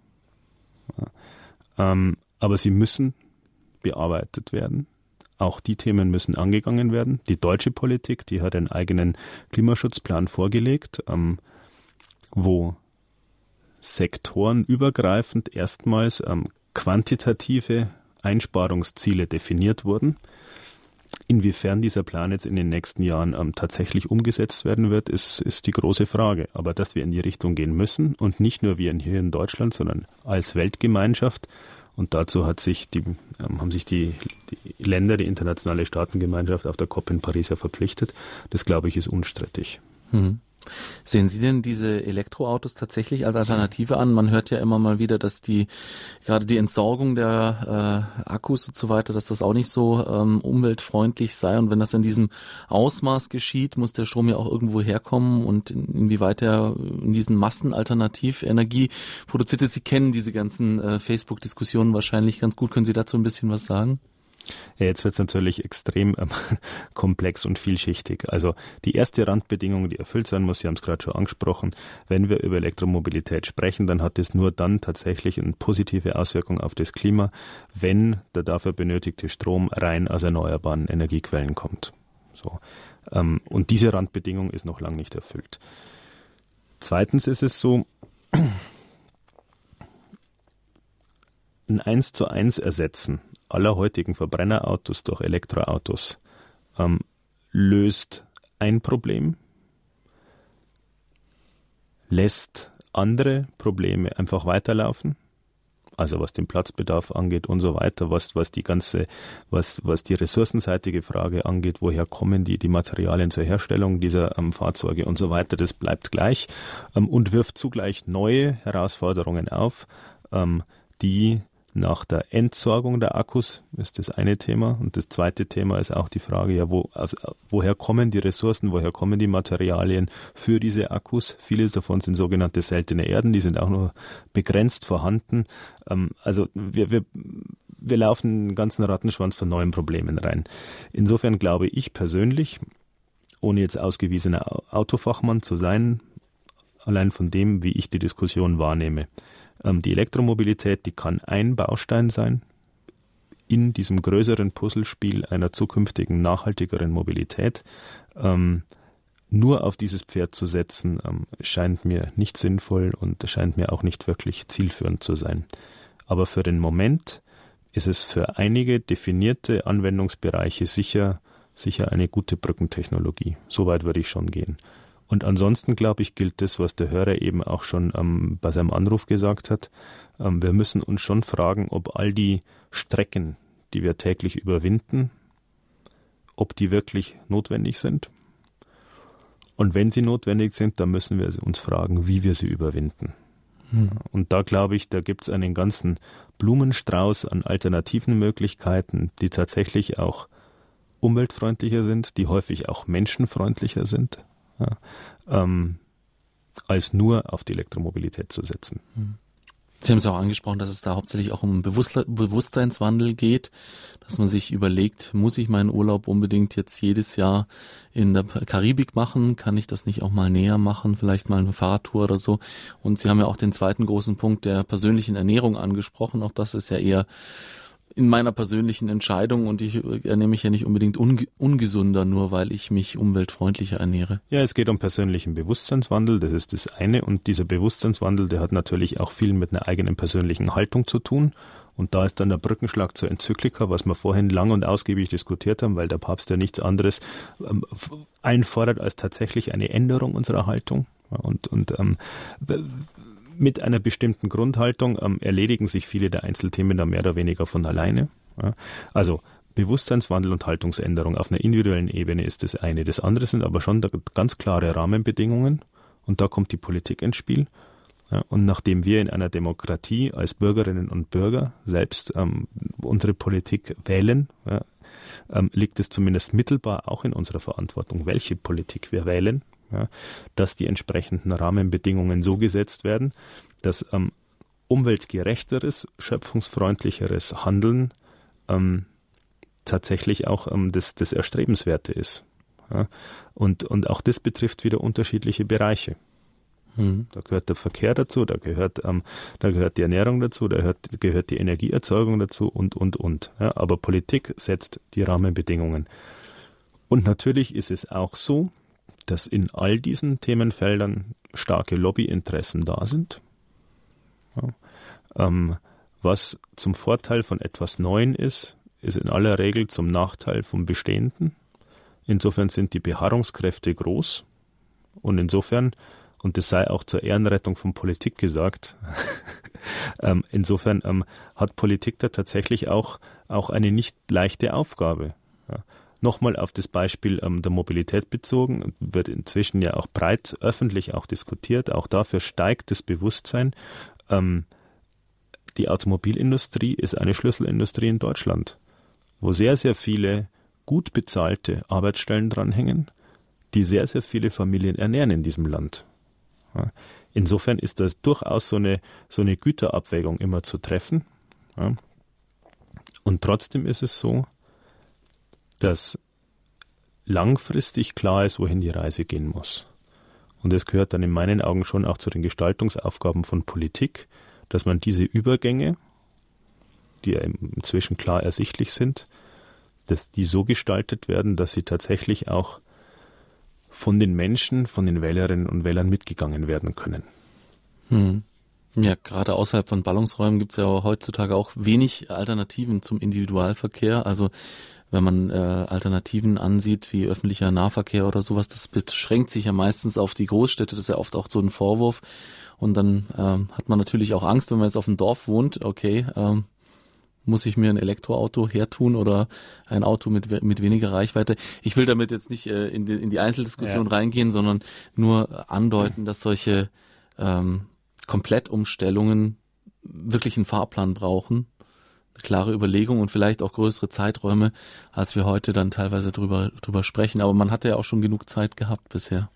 Ja. Ähm, aber sie müssen bearbeitet werden. Auch die Themen müssen angegangen werden. Die deutsche Politik, die hat einen eigenen Klimaschutzplan vorgelegt, ähm, wo sektorenübergreifend erstmals ähm, quantitative Einsparungsziele definiert wurden. Inwiefern dieser Plan jetzt in den nächsten Jahren ähm, tatsächlich umgesetzt werden wird, ist, ist die große Frage. Aber dass wir in die Richtung gehen müssen und nicht nur wir hier in Deutschland, sondern als Weltgemeinschaft. Und dazu hat sich die, ähm, haben sich die, die Länder, die internationale Staatengemeinschaft auf der COP in Paris ja verpflichtet. Das, glaube ich, ist unstrittig. Mhm. Sehen Sie denn diese Elektroautos tatsächlich als Alternative an? Man hört ja immer mal wieder, dass die gerade die Entsorgung der äh, Akkus und so weiter, dass das auch nicht so ähm, umweltfreundlich sei. Und wenn das in diesem Ausmaß geschieht, muss der Strom ja auch irgendwo herkommen und inwieweit er in diesen Massen Alternativenergie produziert ist. Sie kennen diese ganzen äh, Facebook-Diskussionen wahrscheinlich ganz gut. Können Sie dazu ein bisschen was sagen? Jetzt wird es natürlich extrem ähm, komplex und vielschichtig. Also die erste Randbedingung, die erfüllt sein muss, Sie haben es gerade schon angesprochen, wenn wir über Elektromobilität sprechen, dann hat es nur dann tatsächlich eine positive Auswirkung auf das Klima, wenn der dafür benötigte Strom rein aus erneuerbaren Energiequellen kommt. So. Ähm, und diese Randbedingung ist noch lange nicht erfüllt. Zweitens ist es so, ein 1 zu 1 ersetzen aller heutigen Verbrennerautos durch Elektroautos ähm, löst ein Problem, lässt andere Probleme einfach weiterlaufen, also was den Platzbedarf angeht und so weiter, was, was die ganze, was, was die ressourcenseitige Frage angeht, woher kommen die, die Materialien zur Herstellung dieser ähm, Fahrzeuge und so weiter, das bleibt gleich ähm, und wirft zugleich neue Herausforderungen auf, ähm, die nach der Entsorgung der Akkus ist das eine Thema. Und das zweite Thema ist auch die Frage, ja, wo, also, woher kommen die Ressourcen, woher kommen die Materialien für diese Akkus? Viele davon sind sogenannte seltene Erden, die sind auch nur begrenzt vorhanden. Ähm, also wir, wir, wir laufen einen ganzen Rattenschwanz von neuen Problemen rein. Insofern glaube ich persönlich, ohne jetzt ausgewiesener Autofachmann zu sein, allein von dem, wie ich die Diskussion wahrnehme, die Elektromobilität, die kann ein Baustein sein in diesem größeren Puzzlespiel einer zukünftigen nachhaltigeren Mobilität. Ähm, nur auf dieses Pferd zu setzen, ähm, scheint mir nicht sinnvoll und scheint mir auch nicht wirklich zielführend zu sein. Aber für den Moment ist es für einige definierte Anwendungsbereiche sicher, sicher eine gute Brückentechnologie. Soweit würde ich schon gehen. Und ansonsten, glaube ich, gilt das, was der Hörer eben auch schon ähm, bei seinem Anruf gesagt hat. Ähm, wir müssen uns schon fragen, ob all die Strecken, die wir täglich überwinden, ob die wirklich notwendig sind. Und wenn sie notwendig sind, dann müssen wir uns fragen, wie wir sie überwinden. Hm. Und da glaube ich, da gibt es einen ganzen Blumenstrauß an alternativen Möglichkeiten, die tatsächlich auch umweltfreundlicher sind, die häufig auch menschenfreundlicher sind, ja, ähm, als nur auf die Elektromobilität zu setzen. Hm. Sie haben es auch angesprochen, dass es da hauptsächlich auch um Bewusstseinswandel geht, dass man sich überlegt, muss ich meinen Urlaub unbedingt jetzt jedes Jahr in der Karibik machen? Kann ich das nicht auch mal näher machen? Vielleicht mal eine Fahrradtour oder so? Und Sie haben ja auch den zweiten großen Punkt der persönlichen Ernährung angesprochen. Auch das ist ja eher in meiner persönlichen Entscheidung und ich ernähre mich ja nicht unbedingt unge ungesunder, nur weil ich mich umweltfreundlicher ernähre. Ja, es geht um persönlichen Bewusstseinswandel, das ist das eine. Und dieser Bewusstseinswandel, der hat natürlich auch viel mit einer eigenen persönlichen Haltung zu tun. Und da ist dann der Brückenschlag zur Enzyklika, was wir vorhin lang und ausgiebig diskutiert haben, weil der Papst ja nichts anderes ähm, einfordert als tatsächlich eine Änderung unserer Haltung. Und, und ähm, mit einer bestimmten Grundhaltung ähm, erledigen sich viele der Einzelthemen da mehr oder weniger von alleine. Ja. Also Bewusstseinswandel und Haltungsänderung auf einer individuellen Ebene ist das eine. Das andere sind aber schon ganz klare Rahmenbedingungen und da kommt die Politik ins Spiel. Ja, und nachdem wir in einer Demokratie als Bürgerinnen und Bürger selbst ähm, unsere Politik wählen, ja, ähm, liegt es zumindest mittelbar auch in unserer Verantwortung, welche Politik wir wählen ja, dass die entsprechenden Rahmenbedingungen so gesetzt werden, dass ähm, umweltgerechteres, schöpfungsfreundlicheres Handeln ähm, tatsächlich auch ähm, das, das Erstrebenswerte ist. Ja. Und, und auch das betrifft wieder unterschiedliche Bereiche. Mhm. Da gehört der Verkehr dazu, da gehört, ähm, da gehört die Ernährung dazu, da gehört, gehört die Energieerzeugung dazu und, und, und. Ja, aber Politik setzt die Rahmenbedingungen. Und natürlich ist es auch so, dass in all diesen Themenfeldern starke Lobbyinteressen da sind, ja, ähm, was zum Vorteil von etwas Neuen ist, ist in aller Regel zum Nachteil vom Bestehenden. Insofern sind die Beharrungskräfte groß und insofern, und das sei auch zur Ehrenrettung von Politik gesagt, ähm, insofern ähm, hat Politik da tatsächlich auch, auch eine nicht leichte Aufgabe. Ja. Nochmal auf das Beispiel ähm, der Mobilität bezogen, wird inzwischen ja auch breit öffentlich auch diskutiert. Auch dafür steigt das Bewusstsein. Ähm, die Automobilindustrie ist eine Schlüsselindustrie in Deutschland, wo sehr, sehr viele gut bezahlte Arbeitsstellen dranhängen, die sehr, sehr viele Familien ernähren in diesem Land. Ja. Insofern ist das durchaus so eine, so eine Güterabwägung immer zu treffen. Ja. Und trotzdem ist es so, dass langfristig klar ist, wohin die Reise gehen muss. Und es gehört dann in meinen Augen schon auch zu den Gestaltungsaufgaben von Politik, dass man diese Übergänge, die ja inzwischen klar ersichtlich sind, dass die so gestaltet werden, dass sie tatsächlich auch von den Menschen, von den Wählerinnen und Wählern mitgegangen werden können. Hm. Ja, gerade außerhalb von Ballungsräumen gibt es ja heutzutage auch wenig Alternativen zum Individualverkehr. Also wenn man äh, Alternativen ansieht, wie öffentlicher Nahverkehr oder sowas, das beschränkt sich ja meistens auf die Großstädte, das ist ja oft auch so ein Vorwurf. Und dann ähm, hat man natürlich auch Angst, wenn man jetzt auf dem Dorf wohnt, okay, ähm, muss ich mir ein Elektroauto hertun oder ein Auto mit, mit weniger Reichweite? Ich will damit jetzt nicht äh, in, die, in die Einzeldiskussion ja. reingehen, sondern nur andeuten, dass solche ähm, Komplettumstellungen wirklich einen Fahrplan brauchen klare Überlegung und vielleicht auch größere Zeiträume, als wir heute dann teilweise drüber, drüber sprechen. Aber man hatte ja auch schon genug Zeit gehabt bisher.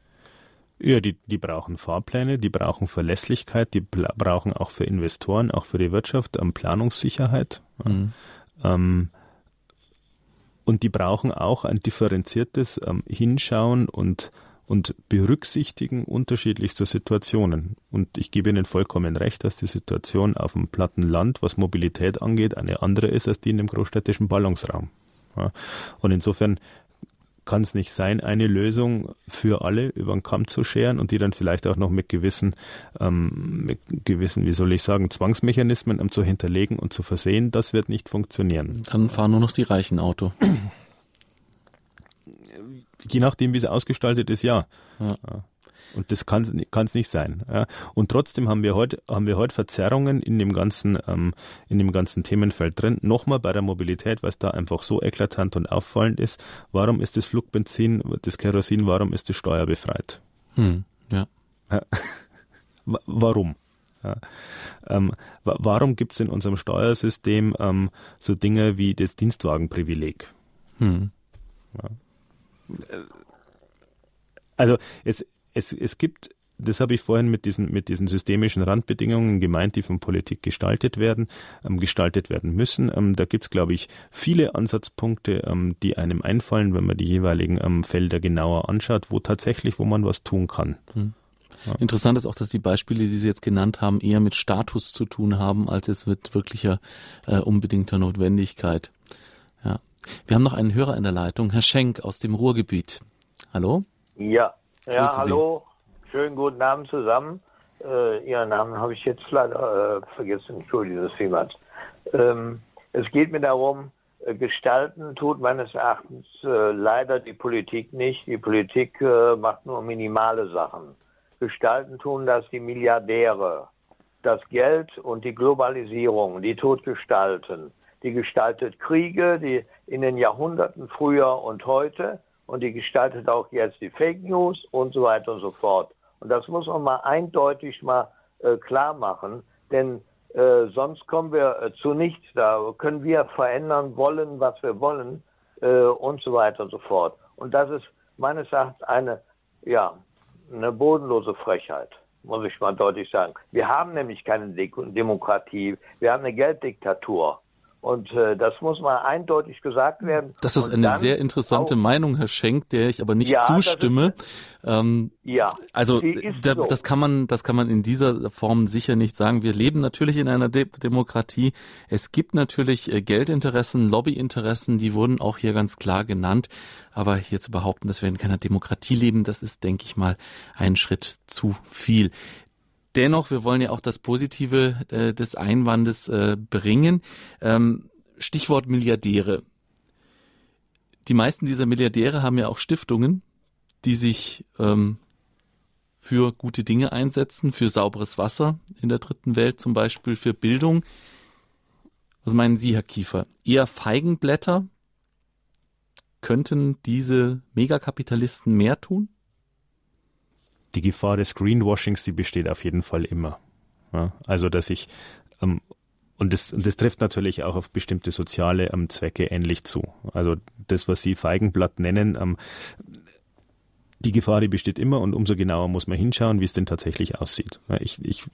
Ja, die, die brauchen Fahrpläne, die brauchen Verlässlichkeit, die brauchen auch für Investoren, auch für die Wirtschaft ähm, Planungssicherheit. Mhm. Ähm, und die brauchen auch ein differenziertes ähm, Hinschauen und und berücksichtigen unterschiedlichste Situationen. Und ich gebe Ihnen vollkommen recht, dass die Situation auf dem platten Land, was Mobilität angeht, eine andere ist als die in dem großstädtischen Ballungsraum. Ja. Und insofern kann es nicht sein, eine Lösung für alle über den Kamm zu scheren und die dann vielleicht auch noch mit gewissen, ähm, mit gewissen, wie soll ich sagen, Zwangsmechanismen ähm, zu hinterlegen und zu versehen. Das wird nicht funktionieren. Dann fahren nur noch die reichen Auto. Je nachdem, wie es ausgestaltet ist, ja. ja. Und das kann es nicht sein. Ja. Und trotzdem haben wir heute haben wir heute Verzerrungen in dem ganzen ähm, in dem ganzen Themenfeld drin. Nochmal bei der Mobilität, was da einfach so eklatant und auffallend ist. Warum ist das Flugbenzin, das Kerosin, warum ist es steuerbefreit? Hm, ja. ja. warum? Ja. Ähm, warum gibt es in unserem Steuersystem ähm, so Dinge wie das Dienstwagenprivileg? Hm. Ja. Also es, es, es gibt, das habe ich vorhin mit diesen, mit diesen systemischen Randbedingungen gemeint, die von Politik gestaltet werden, ähm, gestaltet werden müssen. Ähm, da gibt es, glaube ich, viele Ansatzpunkte, ähm, die einem einfallen, wenn man die jeweiligen ähm, Felder genauer anschaut, wo tatsächlich, wo man was tun kann. Hm. Ja. Interessant ist auch, dass die Beispiele, die Sie jetzt genannt haben, eher mit Status zu tun haben, als es mit wirklicher äh, unbedingter Notwendigkeit. Wir haben noch einen Hörer in der Leitung, Herr Schenk aus dem Ruhrgebiet. Hallo? Ja, ja, Grüße hallo. Sie. Schönen guten Abend zusammen. Äh, Ihren Namen habe ich jetzt leider äh, vergessen. Entschuldigung, das vielmals. Ähm, es geht mir darum, äh, gestalten tut meines Erachtens äh, leider die Politik nicht. Die Politik äh, macht nur minimale Sachen. Gestalten tun das die Milliardäre. Das Geld und die Globalisierung, die tut gestalten. Die gestaltet Kriege, die in den Jahrhunderten früher und heute und die gestaltet auch jetzt die Fake News und so weiter und so fort. Und das muss man mal eindeutig mal äh, klar machen, denn äh, sonst kommen wir äh, zu nichts. Da können wir verändern wollen, was wir wollen äh, und so weiter und so fort. Und das ist meines Erachtens eine, ja, eine bodenlose Frechheit, muss ich mal deutlich sagen. Wir haben nämlich keine Demokratie, wir haben eine Gelddiktatur. Und äh, das muss mal eindeutig gesagt werden. Das ist und eine sehr interessante auch, Meinung, Herr Schenk, der ich aber nicht ja, zustimme. Ist, ähm, ja, also da, so. das kann man, das kann man in dieser Form sicher nicht sagen. Wir leben natürlich in einer De Demokratie. Es gibt natürlich äh, Geldinteressen, Lobbyinteressen, die wurden auch hier ganz klar genannt. Aber hier zu behaupten, dass wir in keiner Demokratie leben, das ist, denke ich mal, ein Schritt zu viel. Dennoch, wir wollen ja auch das Positive äh, des Einwandes äh, bringen. Ähm, Stichwort Milliardäre. Die meisten dieser Milliardäre haben ja auch Stiftungen, die sich ähm, für gute Dinge einsetzen, für sauberes Wasser in der dritten Welt zum Beispiel, für Bildung. Was meinen Sie, Herr Kiefer? Eher Feigenblätter? Könnten diese Megakapitalisten mehr tun? Die Gefahr des Greenwashings, die besteht auf jeden Fall immer. Ja, also, dass ich, ähm, und das, das trifft natürlich auch auf bestimmte soziale ähm, Zwecke ähnlich zu. Also das, was Sie Feigenblatt nennen, ähm, die Gefahr, die besteht immer und umso genauer muss man hinschauen, wie es denn tatsächlich aussieht. Ich, ich,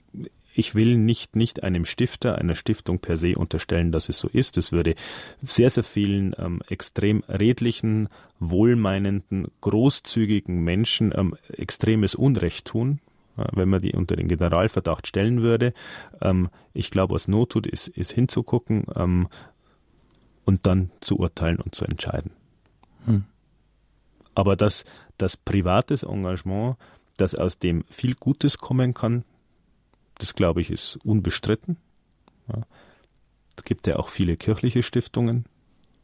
ich will nicht, nicht einem Stifter, einer Stiftung per se unterstellen, dass es so ist. Es würde sehr, sehr vielen ähm, extrem redlichen, wohlmeinenden, großzügigen Menschen ähm, extremes Unrecht tun, wenn man die unter den Generalverdacht stellen würde. Ähm, ich glaube, was Not tut, ist, ist hinzugucken ähm, und dann zu urteilen und zu entscheiden. Hm. Aber dass das privates Engagement, das aus dem viel Gutes kommen kann, das glaube ich ist unbestritten. Ja. Es gibt ja auch viele kirchliche Stiftungen,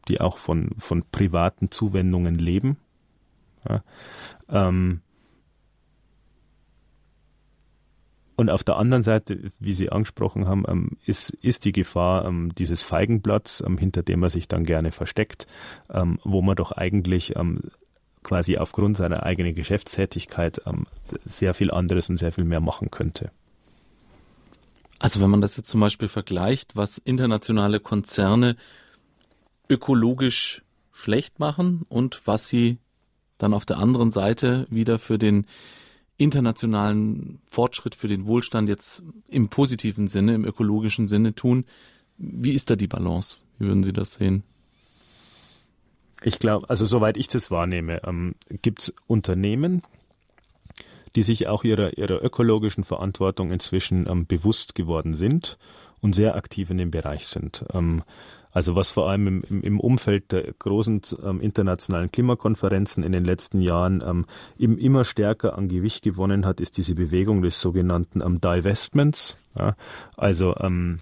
die auch von, von privaten Zuwendungen leben. Ja. Ähm, und auf der anderen Seite, wie Sie angesprochen haben, ähm, ist, ist die Gefahr ähm, dieses Feigenblatts, ähm, hinter dem man sich dann gerne versteckt, wo man doch eigentlich quasi aufgrund seiner eigenen Geschäftstätigkeit sehr viel anderes und sehr viel mehr machen könnte. Also wenn man das jetzt zum Beispiel vergleicht, was internationale Konzerne ökologisch schlecht machen und was sie dann auf der anderen Seite wieder für den internationalen Fortschritt, für den Wohlstand jetzt im positiven Sinne, im ökologischen Sinne tun. Wie ist da die Balance? Wie würden Sie das sehen? Ich glaube, also soweit ich das wahrnehme, ähm, gibt es Unternehmen, die sich auch ihrer, ihrer ökologischen Verantwortung inzwischen ähm, bewusst geworden sind und sehr aktiv in dem Bereich sind. Ähm, Also was vor allem im, im Umfeld der großen ähm, internationalen Klimakonferenzen in den letzten Jahren ähm, im, immer stärker an Gewicht gewonnen hat, ist diese Bewegung des sogenannten ähm, Divestments. Ja? Also ähm,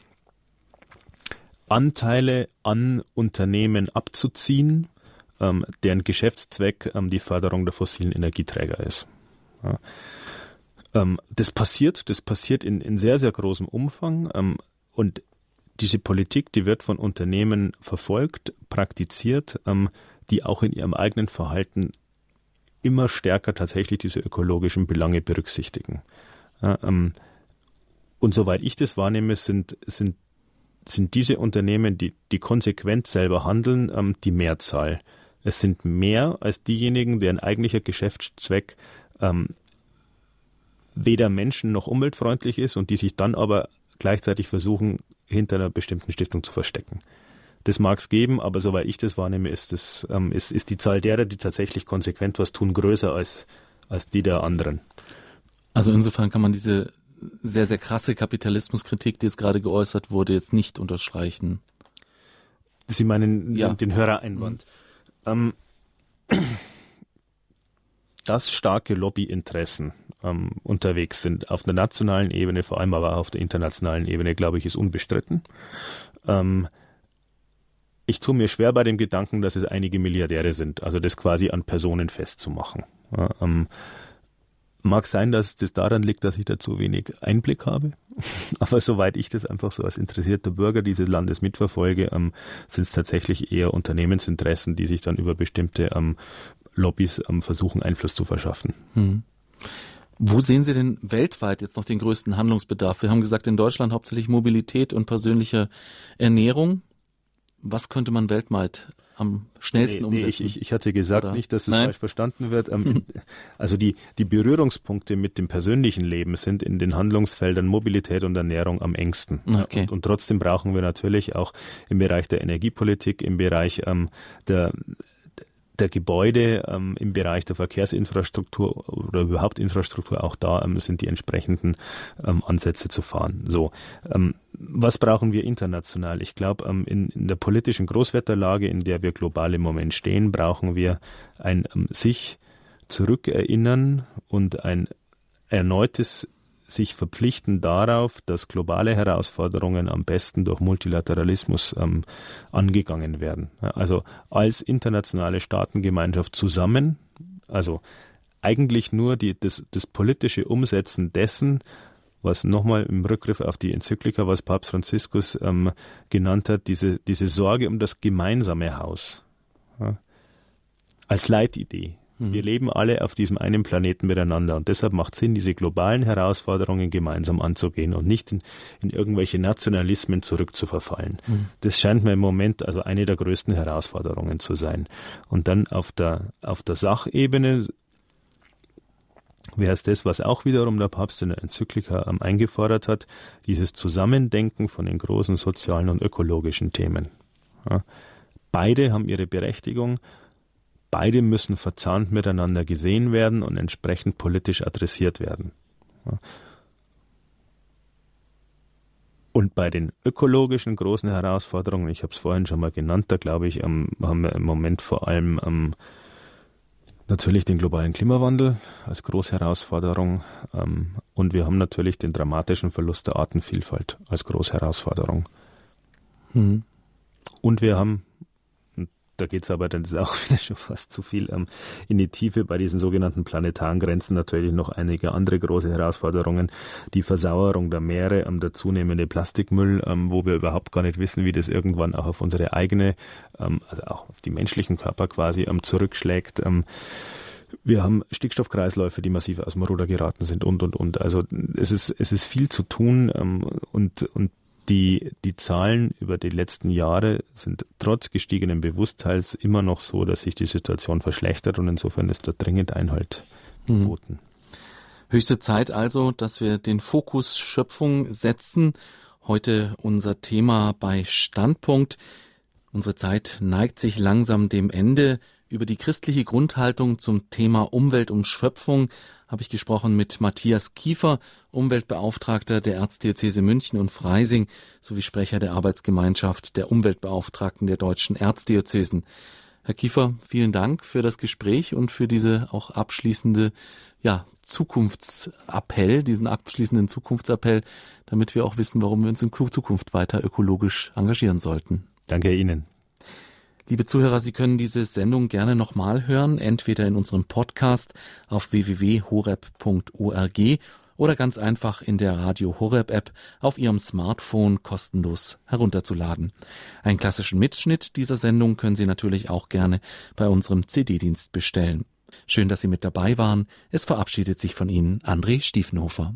Anteile an Unternehmen abzuziehen, ähm, deren Geschäftszweck ähm, die Förderung der fossilen Energieträger ist. Ja. Ähm, das passiert, das passiert in, in sehr, sehr großem Umfang. Ähm, und diese Politik, die wird von Unternehmen verfolgt, praktiziert, ähm, die auch in ihrem eigenen Verhalten immer stärker tatsächlich diese ökologischen Belange berücksichtigen. Ja, ähm, und soweit ich das wahrnehme, sind, sind, sind diese Unternehmen, die, die konsequent selber handeln, ähm, die Mehrzahl. Es sind mehr als diejenigen, deren eigentlicher Geschäftszweck ähm, weder menschen- noch umweltfreundlich ist und die sich dann aber gleichzeitig versuchen, hinter einer bestimmten Stiftung zu verstecken. Das mag es geben, aber soweit ich das wahrnehme, ist, das, ähm, ist, ist die Zahl derer, die tatsächlich konsequent was tun, größer als, als die der anderen. Also insofern kann man diese sehr, sehr krasse Kapitalismuskritik, die jetzt gerade geäußert wurde, jetzt nicht unterstreichen. Sie meinen ja. den Hörereinwand. Mhm. Ähm, dass starke Lobbyinteressen ähm, unterwegs sind. Auf der nationalen Ebene, vor allem aber auf der internationalen Ebene, glaube ich, ist unbestritten. Ähm, ich tue mir schwer bei dem Gedanken, dass es einige Milliardäre sind, also das quasi an Personen festzumachen. Ähm, mag sein, dass das daran liegt, dass ich da zu wenig Einblick habe. Aber soweit ich das einfach so als interessierter Bürger dieses Landes mitverfolge, ähm, sind es tatsächlich eher Unternehmensinteressen, die sich dann über bestimmte ähm, Lobbys ähm, versuchen, Einfluss zu verschaffen. Hm. Wo sehen Sie denn weltweit jetzt noch den größten Handlungsbedarf? Wir haben gesagt, in Deutschland hauptsächlich Mobilität und persönliche Ernährung. Was könnte man weltweit am schnellsten nee, umsetzen? Nee, ich, ich, hatte gesagt, Oder? nicht, dass es falsch verstanden wird. Ähm, also die, die Berührungspunkte mit dem persönlichen Leben sind in den Handlungsfeldern Mobilität und Ernährung am engsten. Okay. Und, und trotzdem brauchen wir natürlich auch im Bereich der Energiepolitik, im Bereich ähm, der der Gebäude ähm, im Bereich der Verkehrsinfrastruktur oder überhaupt Infrastruktur, auch da ähm, sind die entsprechenden ähm, Ansätze zu fahren. So, ähm, was brauchen wir international? Ich glaube, ähm, in, in, der politischen Großwetterlage, in der wir global im Moment stehen, brauchen wir ein ähm, sich zurückerinnern und ein erneutes sich verpflichten darauf, dass globale Herausforderungen am besten durch Multilateralismus ähm, angegangen werden. Also als internationale Staatengemeinschaft zusammen, also eigentlich nur die, das, das politische Umsetzen dessen, was nochmal im Rückgriff auf die Enzyklika, was Papst Franziskus ähm, genannt hat, diese, diese Sorge um das gemeinsame Haus ja, als Leitidee. Mhm. Wir leben alle auf diesem einen Planeten miteinander und deshalb macht Sinn, diese globalen Herausforderungen gemeinsam anzugehen und nicht in, in irgendwelche Nationalismen zurückzuverfallen. Mhm. Das scheint mir im Moment also eine der größten Herausforderungen zu sein. Und dann auf der, auf der Sachebene wäre es das, was auch wiederum der Papst in der Enzyklika ähm, eingefordert hat, dieses Zusammendenken von den großen sozialen und ökologischen Themen. Ja. Beide haben ihre Berechtigung, Beide müssen verzahnt miteinander gesehen werden und entsprechend politisch adressiert werden. Und bei den ökologischen großen Herausforderungen, ich habe es vorhin schon mal genannt, da glaube ich, haben wir im Moment vor allem natürlich den globalen Klimawandel als große Herausforderung ähm, und wir haben natürlich den dramatischen Verlust der Artenvielfalt als große Herausforderung. Mhm. Und wir haben da geht es aber dann ist auch wieder schon fast zu viel ähm, in die Tiefe bei diesen sogenannten planetaren Grenzen natürlich noch einige andere große Herausforderungen. Die Versauerung der Meere, ähm, der zunehmende Plastikmüll, ähm, wo wir überhaupt gar nicht wissen, wie das irgendwann auch auf unsere eigene, ähm, also auch auf die menschlichen Körper quasi ähm, zurückschlägt. Ähm, wir haben Stickstoffkreisläufe, die massiv aus dem Ruder geraten sind und, und, und. Also es ist, es ist viel zu tun ähm, und, und die, die Zahlen über die letzten Jahre sind trotz gestiegenen Bewusstseins immer noch so, dass sich die Situation verschlechtert und insofern ist da dringend Einhalt mhm. geboten. Mhm. Höchste Zeit also, dass wir den Fokus Schöpfung setzen. Heute unser Thema bei Standpunkt. Unsere Zeit neigt sich langsam dem Ende. Über die christliche Grundhaltung zum Thema Umwelt und Schöpfung habe ich gesprochen mit Matthias Kiefer, Umweltbeauftragter der Erzdiözese München und Freising sowie Sprecher der Arbeitsgemeinschaft der Umweltbeauftragten der deutschen Erzdiözesen. Herr Kiefer, vielen Dank für das Gespräch und für diese auch abschließende ja, Zukunftsappell, diesen abschließenden Zukunftsappell, damit wir auch wissen, warum wir uns in Zukunft weiter ökologisch engagieren sollten. Danke Ihnen. Liebe Zuhörer, Sie können diese Sendung gerne nochmal hören, entweder in unserem Podcast auf www.horeb.org oder ganz einfach in der Radio Horeb App auf Ihrem Smartphone kostenlos herunterzuladen. Einen klassischen Mitschnitt dieser Sendung können Sie natürlich auch gerne bei unserem CD-Dienst bestellen. Schön, dass Sie mit dabei waren. Es verabschiedet sich von Ihnen André Stiefenhofer.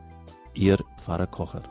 Ihr Pfarrer Kocher.